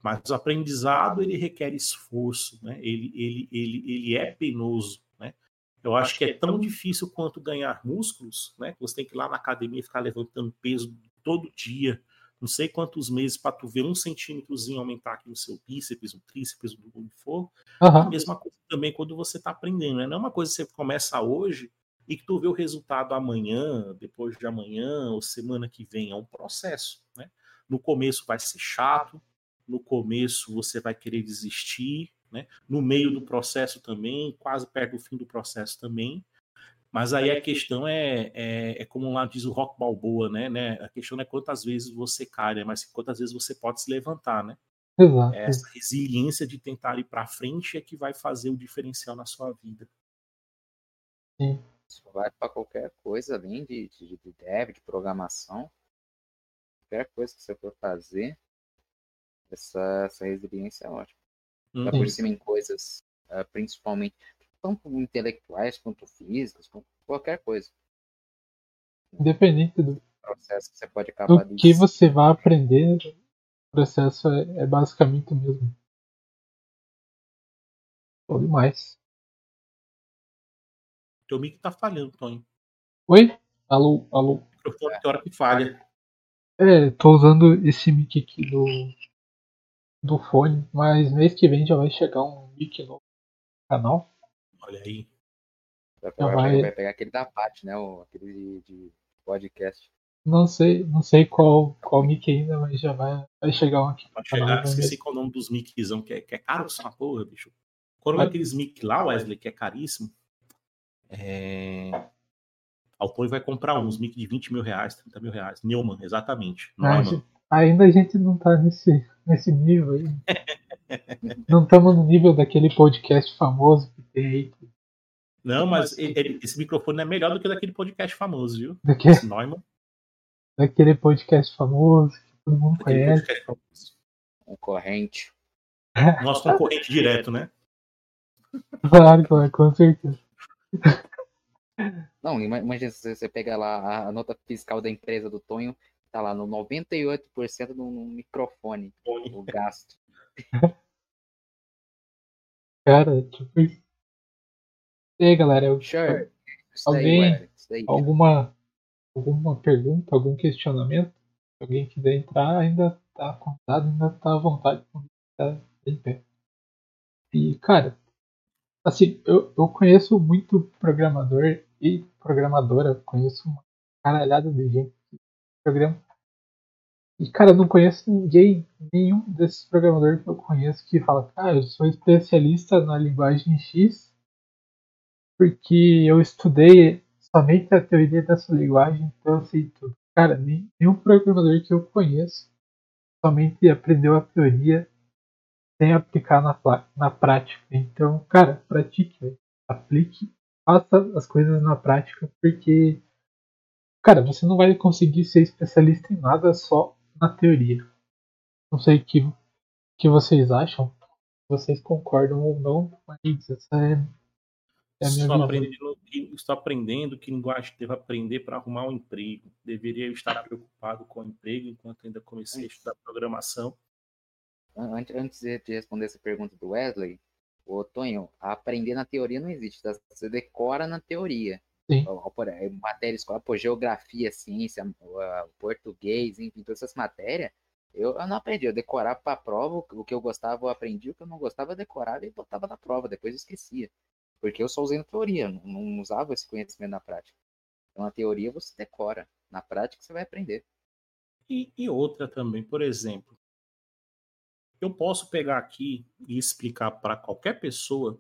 Mas o aprendizado ele requer esforço, né? Ele, ele, ele, ele é penoso, né? Eu acho que é tão difícil quanto ganhar músculos, né? Você tem que ir lá na academia e ficar levantando peso todo dia, não sei quantos meses para tu ver um centímetrozinho aumentar aqui no seu bíceps, no tríceps, no que for. A aham, mesma coisa também quando você está aprendendo, né? Não é uma coisa que você começa hoje e que tu vê o resultado amanhã, depois de amanhã ou semana que vem. É um processo, né? No começo vai ser chato, no começo você vai querer desistir, né? No meio do processo também, quase perto do fim do processo também. Mas aí a questão é, é, é como lá diz o Rock Balboa, né, né? A questão não é quantas vezes você cai, né? Mas quantas vezes você pode se levantar, né? exato. Essa resiliência de tentar ir para frente é que vai fazer o diferencial na sua vida. Isso vai para qualquer coisa, além de, de, de dev, de programação. Qualquer coisa que você for fazer, essa, essa resiliência é ótima. Hum. Dá por cima em coisas, ah, principalmente, tanto intelectuais quanto físicas, quanto qualquer coisa. Independente do, Processo que você pode acabar do que você vai aprender, o processo é, é basicamente o mesmo. Ou demais. Teu mic tá falhando, Tony. Oi? Alô, alô. O microfone tem hora que falha. É, tô usando esse mic aqui do, do fone, mas mês que vem já vai chegar um mic novo no canal. Olha aí. Vai, Já vai- vai- pegar aquele da Pat, né? O, aquele de, de podcast. Não sei, não sei qual, qual mic ainda, mas já vai, vai chegar um aqui Vai canal. chegar, esqueci qual é o nome dos miczão, que é, que é caro essa porra, bicho. Quando Vai. aqueles mic lá, Wesley, que é caríssimo, é... a Tony vai comprar uns mic de 20 mil reais, 30 mil reais. Neumann, exatamente. Mas Neumann. Ainda a gente não tá nesse, nesse nível aí. não estamos no nível daquele podcast famoso que tem aí. Não, mas ele- ele- esse microfone é melhor do que daquele podcast famoso, viu? Daquele, Esse Neumann, daquele podcast famoso que todo mundo daquele conhece. Concorrente. Nosso concorrente direto, né? Claro, claro, com certeza. Não, ima- imagina se você pega lá a nota fiscal da empresa do Tonho, tá lá no 98% no, no microfone, o gasto. Cara, tipo isso. E aí, galera, eu- Sure. Alguém- daí. alguma, alguma pergunta, algum questionamento? Se alguém quiser entrar, ainda tá convidado, ainda tá à vontade. Tá em pé. E, cara, assim, eu, eu conheço muito programador e programadora, conheço uma caralhada de gente programa. E, cara, eu não conheço ninguém, nenhum desses programadores que eu conheço que fala, cara, eu sou especialista na linguagem X porque eu estudei somente a teoria dessa linguagem, então eu sei tudo. Cara, nem- nenhum programador que eu conheço somente aprendeu a teoria sem aplicar na, na prática. Então, cara, pratique, aplique, faça as coisas na prática, porque, cara, você não vai conseguir ser especialista em nada só na teoria. Não sei o que, que vocês acham, vocês concordam ou não, mas essa é, é a minha estou, aprendendo que, estou aprendendo que linguagem devo aprender para arrumar um emprego. Deveria estar preocupado com o emprego enquanto ainda comecei a estudar programação. Antes, antes de responder essa pergunta do Wesley, o Tonho, aprender na teoria não existe, tá? você decora na teoria. Sim. Matéria escolar, pô, geografia, ciência, português, enfim, todas essas matérias, eu, eu não aprendi, eu decorava para a prova, o que eu gostava eu aprendi, o que eu não gostava eu decorava e botava na prova, depois eu esquecia. Porque eu só usei na teoria, não, não usava esse conhecimento na prática. Então, na teoria você decora, na prática você vai aprender. E, e outra também, por exemplo, eu posso pegar aqui e explicar para qualquer pessoa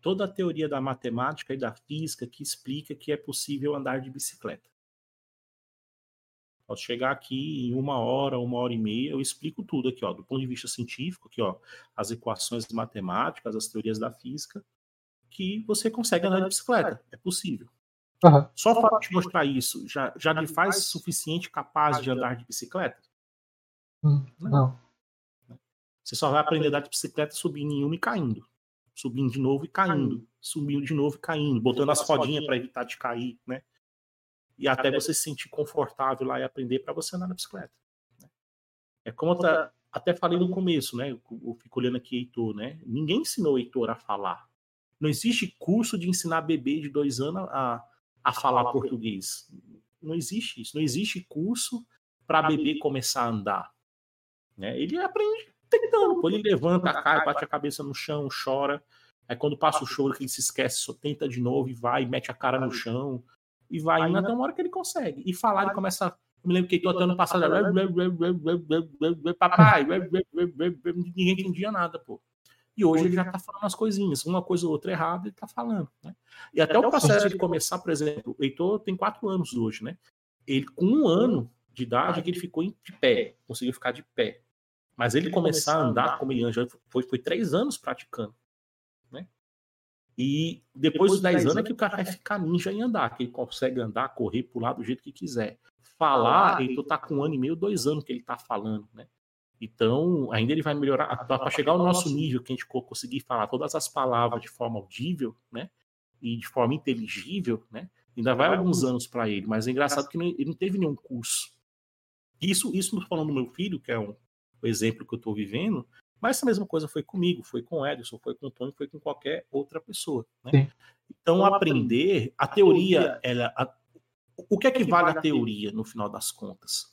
toda a teoria da matemática e da física que explica que é possível andar de bicicleta. Posso chegar aqui em uma hora, uma hora e meia, eu explico tudo aqui, ó, do ponto de vista científico, aqui, ó, as equações matemáticas, as teorias da física, que você consegue andar de bicicleta. É possível. Uhum. Só o fato de mostrar isso já, já lhe faz suficiente capaz de andar de bicicleta? Hum, não. Você só vai aprender a andar de bicicleta subindo em uma e caindo. Subindo de novo e caindo. Subindo de novo e caindo. Botando as rodinhas para evitar de cair, né? e até você se sentir confortável lá e aprender para você andar na bicicleta. Né? É como eu tá, até falei no começo, né? Eu fico olhando aqui Heitor, né? Ninguém ensinou Heitor a falar. Não existe curso de ensinar bebê de dois anos a, a falar português. Não existe isso. Não existe curso para bebê começar a andar. Né? Ele aprende tentando. Pô, ele levanta, cai, bate a cabeça no chão, chora. Aí quando passa o choro, que ele se esquece, só tenta de novo e vai, mete a cara no chão, e vai indo até uma hora que ele consegue. E falar, ele começa. Eu me lembro que ele ano passado. Papai, ninguém entendia nada, pô. E hoje ele já tá falando as coisinhas, uma coisa ou outra errada, ele tá falando, né? E até o processo de começar, por exemplo, o Heitor tem quatro anos hoje, né? Ele, com um ano de idade, que ele ficou de pé, conseguiu ficar de pé. Mas ele começar a andar como ele anda, foi, foi três anos praticando. E depois, dos 10 anos é que o cara vai ficar ninja em andar, que ele consegue andar, correr, pular do jeito que quiser. Falar, ele tá com um ano e meio, dois anos que ele tá falando, né? Então, ainda ele vai melhorar, para chegar ao nosso nível, que a gente conseguir falar todas as palavras de forma audível, né? E de forma inteligível, né? Ainda vai alguns anos para ele, mas é engraçado que ele não teve nenhum curso. Isso, isso falando do meu filho, que é um, o exemplo que eu estou vivendo, mas essa mesma coisa foi comigo, foi com o Edson, foi com o Tony, foi com qualquer outra pessoa. Né? Então, aprender, a teoria, ela, a, o que é que vale a teoria no final das contas?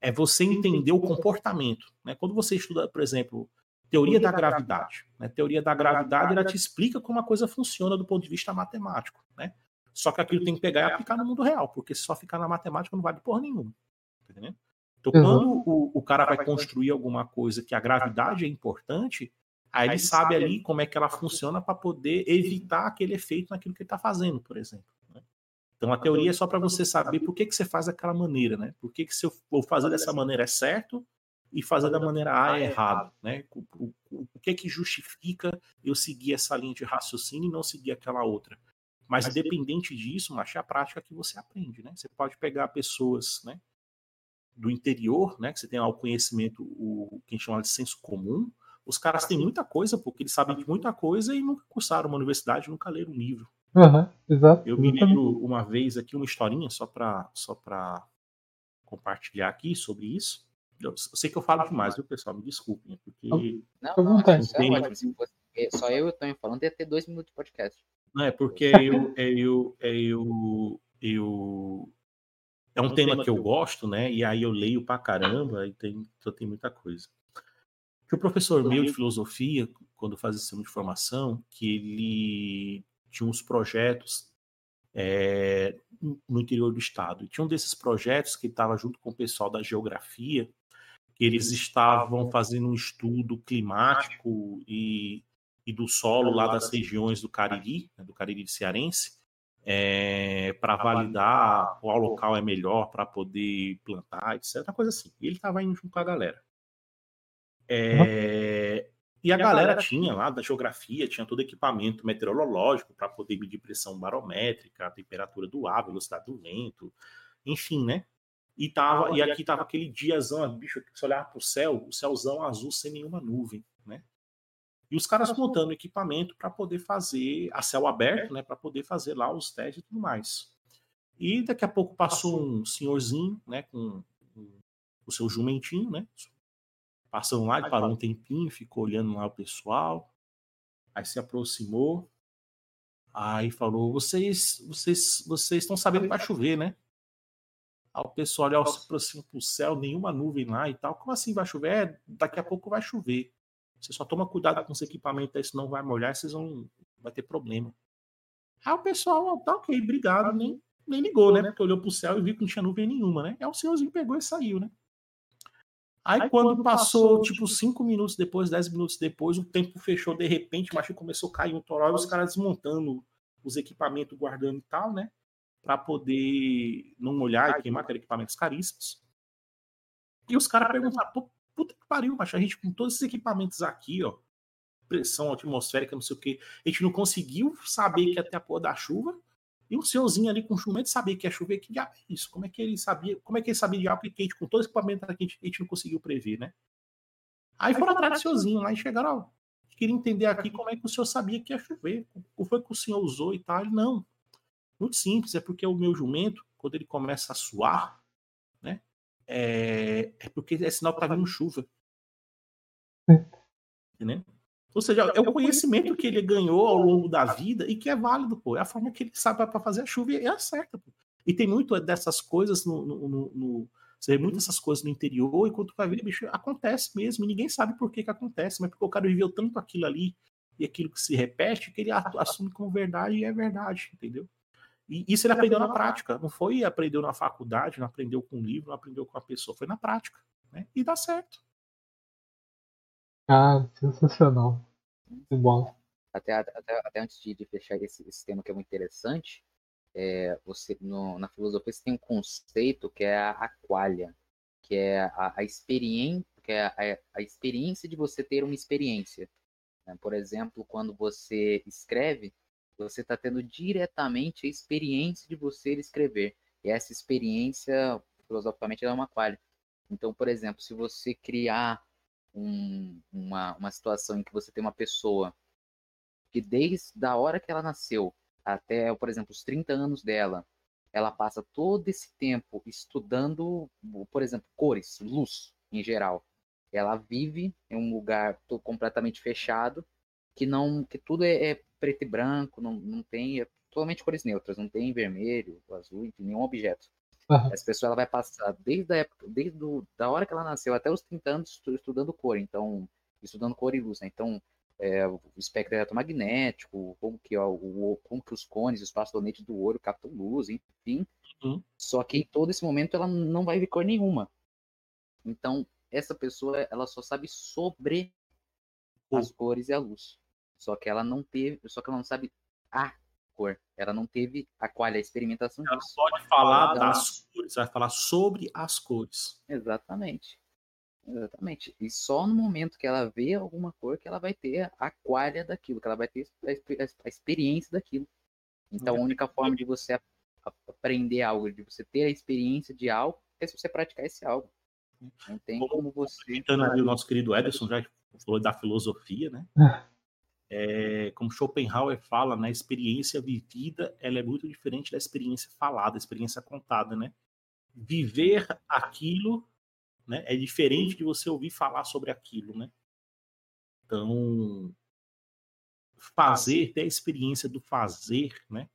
É você entender o comportamento. Né? Quando você estuda, por exemplo, teoria da gravidade, né? teoria da gravidade, ela te explica como a coisa funciona do ponto de vista matemático. Né? Só que aquilo tem que pegar e aplicar no mundo real, porque se só ficar na matemática não vale porra nenhuma. Tá entendendo? Então, quando o, o cara vai construir alguma coisa que a gravidade é importante, aí ele sabe ali como é que ela funciona para poder evitar aquele efeito naquilo que ele está fazendo, por exemplo. Né? Então a teoria é só para você saber por que, que você faz daquela maneira, né? Por que, que se eu vou fazer dessa maneira é certo e fazer da maneira A é errado, né? O, o, o que que justifica eu seguir essa linha de raciocínio e não seguir aquela outra? Mas independente disso, macho, é a prática que você aprende, né? Você pode pegar pessoas, né? Do interior, né, que você tem lá o conhecimento, o que a gente chama de senso comum, os caras têm muita coisa, porque eles sabem de muita coisa e nunca cursaram uma universidade, nunca leram um livro. Uhum, exato. Eu me lembro uma vez aqui uma historinha só para só para compartilhar aqui sobre isso. Eu, eu, sei que eu falo demais, viu, pessoal? Me desculpem, é porque não, não, não, é só eu e o Tonho falando ia ter dois minutos de podcast. Não é porque eu eu eu, eu é um, tema, que eu gosto, né? E aí eu leio pra caramba, e tem, então tem muita coisa. Que o professor meu de filosofia, quando fazia sistema de formação, que ele tinha uns projetos é, no interior do estado. E tinha um desses projetos que estava junto com o pessoal da geografia, que eles estavam fazendo um estudo climático e, e do solo lá das regiões do Cariri, né, do Cariri cearense, é, para validar qual local é melhor para poder plantar, etc. Uma coisa assim. E ele estava indo junto com a galera. É, e a galera tinha lá da geografia, tinha todo equipamento meteorológico para poder medir pressão barométrica, a temperatura do ar, velocidade do vento, enfim, né? E, tava, e aqui tava aquele diazão, bicho, que você olhava pro céu, o céuzão azul sem nenhuma nuvem? E os caras montando equipamento para poder fazer a céu aberto, né? Para poder fazer lá os testes e tudo mais. E daqui a pouco passou um senhorzinho, né? Com, com o seu jumentinho, né? Passando lá, ele parou um tempinho, ficou olhando lá o pessoal. Aí se aproximou. Aí falou: vocês, vocês, vocês estão sabendo que vai chover, né? Aí o pessoal olha se aproxima pro céu, nenhuma nuvem lá e tal. Como assim vai chover? É, daqui a pouco vai chover. Você só toma cuidado com os equipamentos aí, senão vai molhar, vocês vão vai ter problema. Aí o pessoal, tá ok, obrigado, nem, nem ligou, né? Porque olhou pro céu e viu que não tinha nuvem nenhuma, né? Aí o senhorzinho pegou e saiu, né? Aí, Aí quando, quando passou, passou, tipo, cinco minutos depois, dez minutos depois, o tempo fechou de repente, mas começou a cair um toró e os caras desmontando os equipamentos, guardando e tal, né? Para poder não molhar e queimar aqueles equipamentos caríssimos. E os caras perguntaram, puta que pariu, mas a gente com todos esses equipamentos aqui, ó, pressão atmosférica, não sei o que, a gente não conseguiu saber que ia ter a porra da chuva, e o senhorzinho ali com o chumete sabia que ia chover, que diabo é isso? Como é que ele sabia? Como é que ele sabia de algo que a gente, com todo esse equipamento aqui, a gente, a gente não conseguiu prever, né? Aí foram atrás do senhorzinho lá e chegaram, ó, queria entender aqui como é que o senhor sabia que ia chover, o foi que o senhor usou e tal. Ele, não, muito simples, é porque o meu jumento, quando ele começa a suar, é, é porque é sinal que tá vindo chuva. Entendeu? Ou seja, é o conhecimento que ele ganhou ao longo da vida e que é válido, pô. É a forma que ele sabe para fazer a chuva e é a certa, pô. E tem muito dessas coisas no, no, no, no você vê muitas dessas coisas no interior, e quando tu vai ver, bicho, acontece mesmo, e ninguém sabe por que que acontece, mas porque o cara viveu tanto aquilo ali, e aquilo que se repete, que ele assume como verdade e é verdade, entendeu? E isso ele aprendeu na prática, não foi aprendeu na faculdade, não aprendeu com um livro, não aprendeu com a pessoa, foi na prática, né? E dá certo. Ah, sensacional. Muito bom. Até, até, até antes de, de fechar esse, esse, tema que é muito interessante, é, você no, na filosofia você tem um conceito que é a aqualia, que é a, a experiência, que é a, a, experiência de você ter uma experiência. Né? Por exemplo, quando você escreve, você está tendo diretamente a experiência de você escrever. E essa experiência, filosoficamente, é uma qualia. Então, por exemplo, se você criar um, uma, uma situação em que você tem uma pessoa que desde a hora que ela nasceu até, por exemplo, os 30 anos dela, ela passa todo esse tempo estudando, por exemplo, cores, luz em geral. Ela vive em um lugar completamente fechado, que não, que tudo é, é preto e branco, não, não tem, é totalmente cores neutras, não tem vermelho, azul, nenhum objeto. Uhum. Essa pessoa ela vai passar desde a época, desde do, da hora que ela nasceu até os 30 anos estudando cor, então, estudando cor e luz, né? Então, é, o espectro eletromagnético, como que, ó, o, como que os cones, os bastonetes do ouro captam luz, enfim. Uhum. Só que em todo esse momento ela não vai ver cor nenhuma. Então, essa pessoa, ela só sabe sobre uhum. as cores e a luz. Só que ela não teve, só que ela não sabe a cor. Ela não teve a qual a experimentação ela disso. Ela pode falar ela... das cores, vai falar sobre as cores. Exatamente. Exatamente. E só no momento que ela vê alguma cor que ela vai ter a qualha daquilo, que ela vai ter a, experiência daquilo. Então, a única forma de você aprender algo, de você ter a experiência de algo, é se você praticar esse algo. Não tem como, como você. Comentando ali o nosso querido Ederson já falou da filosofia, né? é, como Schopenhauer fala, né, a experiência vivida ela é muito diferente da experiência falada, da experiência contada, né? Viver aquilo, né, é diferente de você ouvir falar sobre aquilo, né? Então, fazer, ter a experiência do fazer, né?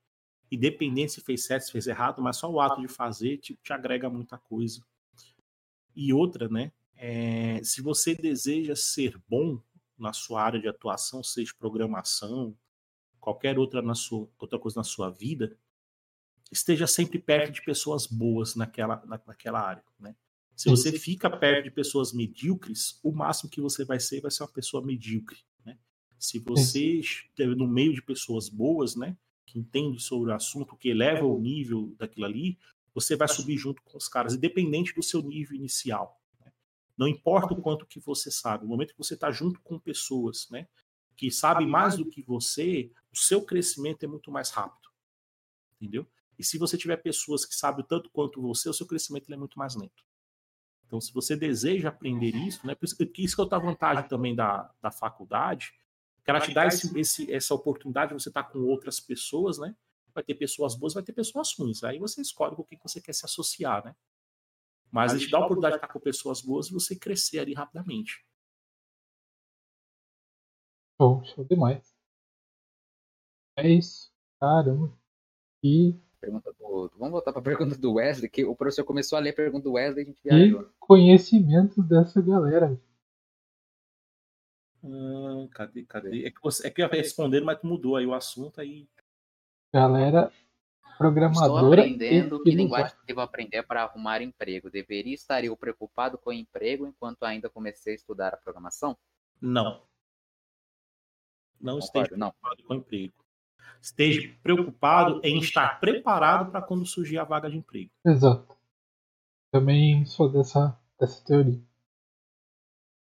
Independente se fez certo, se fez errado, mas só o ato de fazer te, te agrega muita coisa. E outra, né? É, se você deseja ser bom, na sua área de atuação, seja programação, qualquer outra, na sua, outra coisa na sua vida, esteja sempre perto de pessoas boas naquela, na, naquela área. Né? Se você fica perto de pessoas medíocres, o máximo que você vai ser vai ser uma pessoa medíocre. Né? Se você estiver no meio de pessoas boas, né, que entendem sobre o assunto, que eleva o nível daquilo ali, você vai subir junto com os caras, independente do seu nível inicial. Não importa o quanto que você sabe, no momento que você está junto com pessoas, né, que sabem mais do que você, o seu crescimento é muito mais rápido, entendeu? E se você tiver pessoas que sabem tanto quanto você, o seu crescimento é muito mais lento. Então, se você deseja aprender isso, né, por isso que isso é outra vantagem também da, da faculdade, que ela te dá esse, esse, essa oportunidade de você estar com outras pessoas, né? Vai ter pessoas boas, vai ter pessoas ruins. Aí você escolhe com quem você quer se associar, né? Mas ele te dá a oportunidade de estar com pessoas boas e você crescer ali rapidamente. Show, show demais. É isso. Caramba. E. Pergunta do... Vamos voltar para a pergunta do Wesley, que o professor começou a ler a pergunta do Wesley e a gente viajou. E conhecimento dessa galera. Hum, cadê, cadê? É que, você, é que eu ia responder, mas mudou aí o assunto aí. Galera programadora. Estou aprendendo que linguagem devo aprender para arrumar emprego. Deveria estar eu preocupado com o emprego enquanto ainda comecei a estudar a programação? Não. Não esteja preocupado não. com o emprego. Esteja preocupado em estar preparado para quando surgir a vaga de emprego. Exato. Também sou dessa, dessa teoria.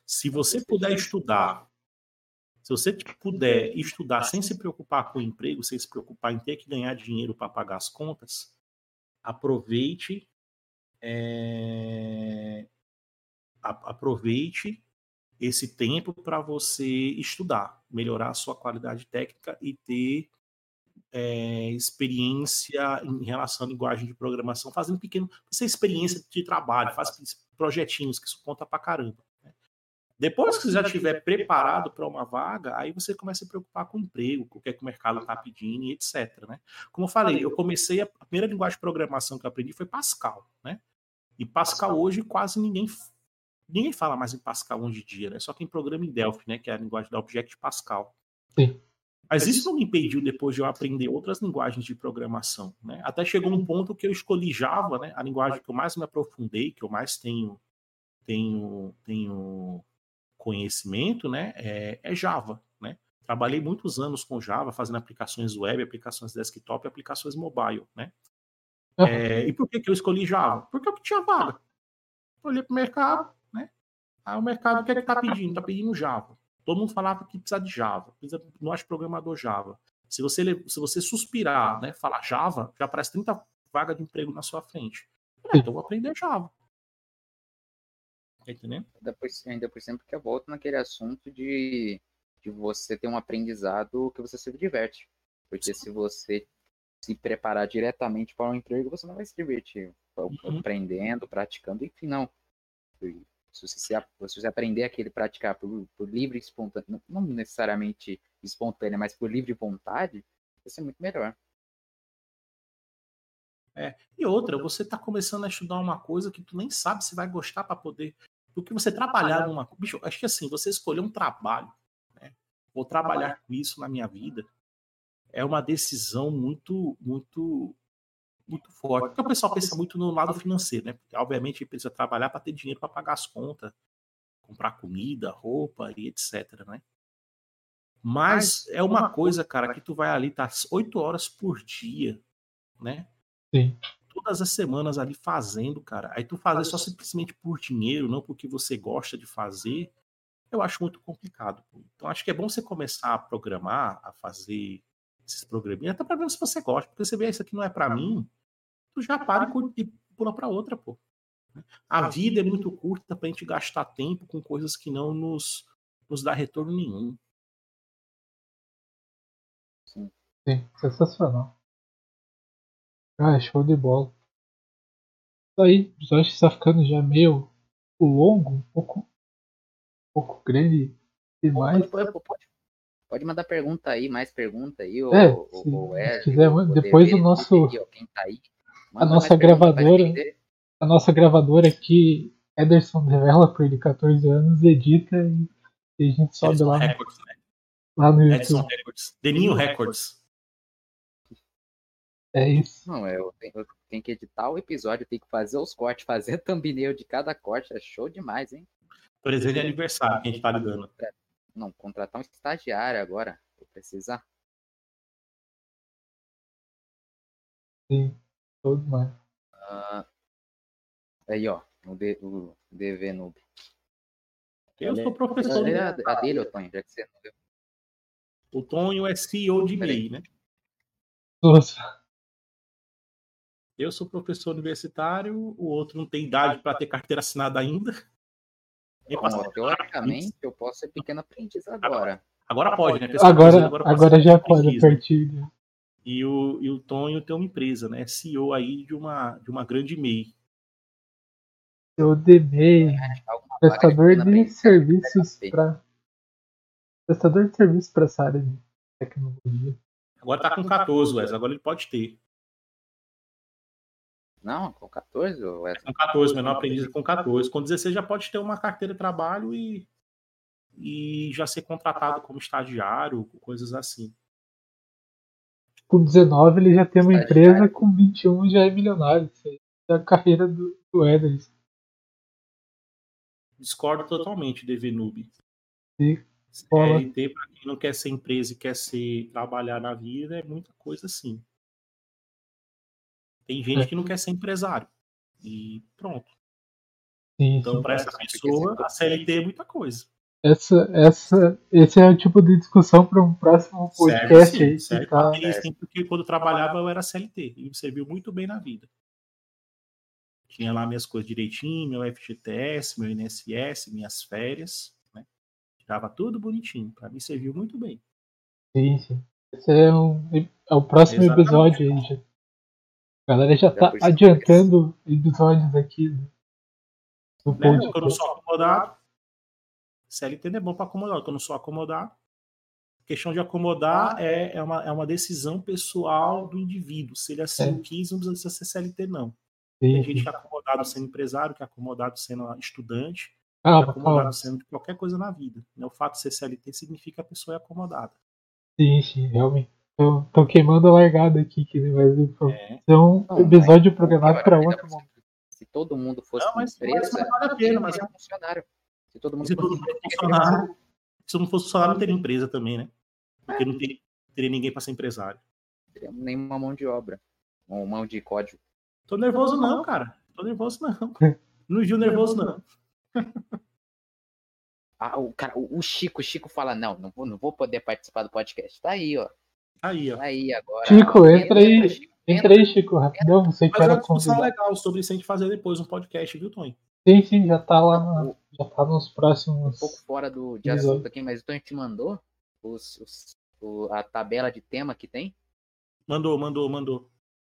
Se você puder estudar, se você puder estudar sem se preocupar com o emprego, sem se preocupar em ter que ganhar dinheiro para pagar as contas, aproveite é, aproveite esse tempo para você estudar, melhorar a sua qualidade técnica e ter é, experiência em relação à linguagem de programação, fazendo pequeno, essa experiência de trabalho, faz projetinhos, que isso conta para caramba. Depois que você já estiver preparado para uma vaga, aí você começa a se preocupar com o emprego, com o que, é que o mercado está pedindo e etc. Né? Como eu falei, eu comecei, a, a primeira linguagem de programação que eu aprendi foi Pascal. Né? E Pascal hoje quase ninguém Ninguém fala mais em Pascal hoje em dia, né? Só quem programa em Delphi, né? Que é a linguagem da Object Pascal. Sim. Mas isso não me impediu depois de eu aprender outras linguagens de programação, né? Até chegou um ponto que eu escolhi Java, né? A linguagem que eu mais me aprofundei, que eu mais tenho tenho tenho conhecimento, né? É, é Java, né? Trabalhei muitos anos com Java, fazendo aplicações web, aplicações desktop, aplicações mobile, né? É, e por que, que eu escolhi Java? Porque eu tinha vaga. olhei para o mercado, Aí o mercado o que é que está pedindo? Está pedindo Java. Todo mundo falava que precisa de Java, precisa, nós programador Java. Se você, se você suspirar, né, falar Java, já aparece 30 vagas de emprego na sua frente. É, então eu vou aprender Java. Entendendo? Ainda por, ainda por sempre que eu volto naquele assunto de, de você ter um aprendizado que você se diverte. Porque se você se preparar diretamente para um emprego, você não vai se divertir. Uhum. Aprendendo, praticando, enfim, não. Se você, se, se você aprender aquele praticar por, por livre espontânea, não necessariamente espontânea, mas por livre vontade, vai ser muito melhor. É. E outra, você está começando a estudar uma coisa que tu nem sabe se vai gostar para poder. Porque você trabalhar numa. Bicho, acho que assim, você escolher um trabalho, né? Vou trabalhar com isso na minha vida. É uma decisão muito, muito muito forte. Porque o pessoal pensa muito no lado financeiro, né? Porque, obviamente, precisa trabalhar para ter dinheiro para pagar as contas, comprar comida, roupa e etc, né? Mas é uma coisa, cara, que tu vai ali, tá oito horas por dia, né? Sim. Todas as semanas ali fazendo, cara. Aí tu fazer só simplesmente por dinheiro, não porque você gosta de fazer, eu acho muito complicado. Então acho que é bom você começar a programar, a fazer esses programinhas, até para ver se você gosta, porque você vê isso aqui não é para mim, tu já para e pula para outra, pô. A vida é muito curta para a gente gastar tempo com coisas que não nos, nos dá retorno nenhum. Sim, sensacional. Ah, show de bola. Isso aí, o episódio está ficando já meio longo, um pouco, um pouco grande demais. Pode, pode, pode mandar pergunta aí, mais pergunta aí. É, ou, se, ou, ou é, se quiser, depois o nosso. Quem tá aí a nossa gravadora, a nossa gravadora aqui, Ederson Developer de 14 anos, edita e, e a gente sobe Edson lá, Records, né? lá no Edson YouTube. Records, Deninho Records. É isso. Não, eu tenho, eu tenho, que editar o episódio, tenho que fazer os cortes, fazer thumbnail de cada corte, é show demais, hein? Presente de aniversário que a gente tá ligando. Não, contratar um estagiário agora, vou precisar. Sim. Todo mais. Uh, aí, ó. O, D, o DV Noob. Eu sou professor. É a, a dele, o Tonho, já que você não viu. O Tonho é CEO de MEI, né? Nossa. Eu sou professor universitário, o outro não tem idade para ter carteira assinada ainda. Bom, teoricamente, eu posso ser pequeno aprendiz agora. Agora pode, né? Agora, agora, agora já pode, a partir de... E o, e o Tonho tem uma empresa, né? CEO aí de uma, de uma grande MEI. Eu de MEI, prestador de serviços para prestador de serviços para essa área de tecnologia. Agora tá com 14, Wes. Agora ele pode ter. Não, com 14, Wes. Com 14, menor aprendiz com 14. Com 16 já pode ter uma carteira de trabalho e, e já ser contratado como estagiário, coisas assim. Com 19 ele já tem uma empresa, com 21 já é milionário. Isso aí é a carreira do, do Ederson. Discordo totalmente, DVNoob. Sim. CLT, para quem não quer ser empresa e quer ser trabalhar na vida, é muita coisa assim. Tem gente é. que não quer ser empresário. E pronto. Sim, então, para essa pessoa, a CLT é muita coisa. Essa, essa, esse é o tipo de discussão para um próximo podcast serve, sim, aí. Tá... Porque quando eu trabalhava eu era CLT e me serviu muito bem na vida. Tinha lá minhas coisas direitinho, meu FGTS, meu INSS, minhas férias. Ficava tudo bonitinho. Para mim serviu muito bem. Sim, sim. Esse é, um, é o próximo Exatamente. episódio aí. A galera já tá adiantando episódios aqui do, do né? podcast. Quando eu sou acomodado, CLT não é bom para acomodar. Quando eu sou acomodado, questão de acomodar é, é, uma, é uma decisão pessoal do indivíduo. Se ele assim é. quis, não precisa ser CLT, não. Sim, Tem gente que é acomodado sendo empresário, que é acomodado sendo estudante, ah, acomodado sendo de qualquer coisa na vida. Né? O fato de ser CLT significa que a pessoa é acomodada. Sim, sim, realmente. Eu tô queimando a largada aqui, que vai é. um não, episódio mas, programado para outro momento. Se todo mundo fosse não, mas, empresa, mas vale a pena, mas é funcionário. Se todo mundo se fosse, fosse funcionário, se não fosse funcionário, não teria empresa também, né? Porque é. não teria, teria ninguém para ser empresário. Não teria nenhuma mão de obra. Ou mão de código. Tô nervoso não, cara. Tô nervoso não. Não viu nervoso não. Ah, o, cara, o, Chico, o Chico fala, não, não vou, não vou poder participar do podcast. Tá aí, ó. Tá aí, ó. Tá aí agora. Chico, entra, aí. Entra, Chico, entra, aí, Chico, rapidão. Você Mas é uma discussão legal sobre isso a gente fazer depois um podcast, viu, Tony? Sim, sim, já tá lá, na, já tá nos próximos. Um pouco fora do, de assunto aqui, mas o Tony te mandou os, os, o, a tabela de tema que tem? Mandou, mandou, mandou.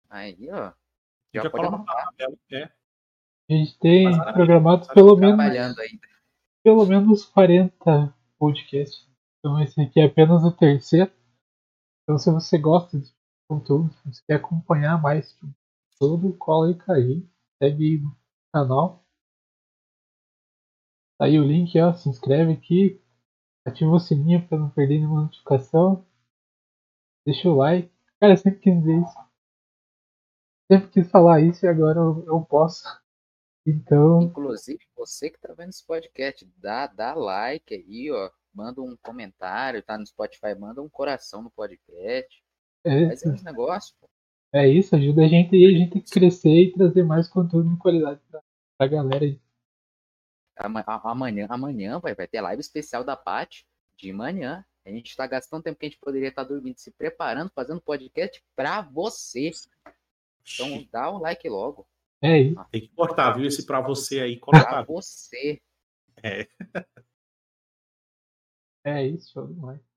Aí, ó. Já, já pode anotar. É. A gente tem programado pelo menos pelo menos 40 podcasts. Então esse aqui é apenas o terceiro. Então se você gosta de conteúdo, se você quer acompanhar mais tipo, tudo, cola aí cair. Segue no canal. Tá aí o link, ó. Se inscreve aqui. Ativa o sininho para não perder nenhuma notificação. Deixa o like. Cara, eu sempre quis dizer isso. Sempre quis falar isso e agora eu, eu posso. Então. Inclusive, você que tá vendo esse podcast, dá, dá like aí, ó. Manda um comentário, tá no Spotify, manda um coração no podcast. É, Faz esse negócio, pô. É isso, ajuda a gente aí, a gente a crescer e trazer mais conteúdo de qualidade pra, pra galera aí. Amanhã, amanhã vai, vai ter live especial da Paty de manhã. A gente tá gastando tempo que a gente poderia estar tá dormindo, se preparando, fazendo podcast pra você. Então dá um like logo. É isso. Tem que cortar, viu? Esse pra você aí, cortar. Pra você. É. É isso, show demais.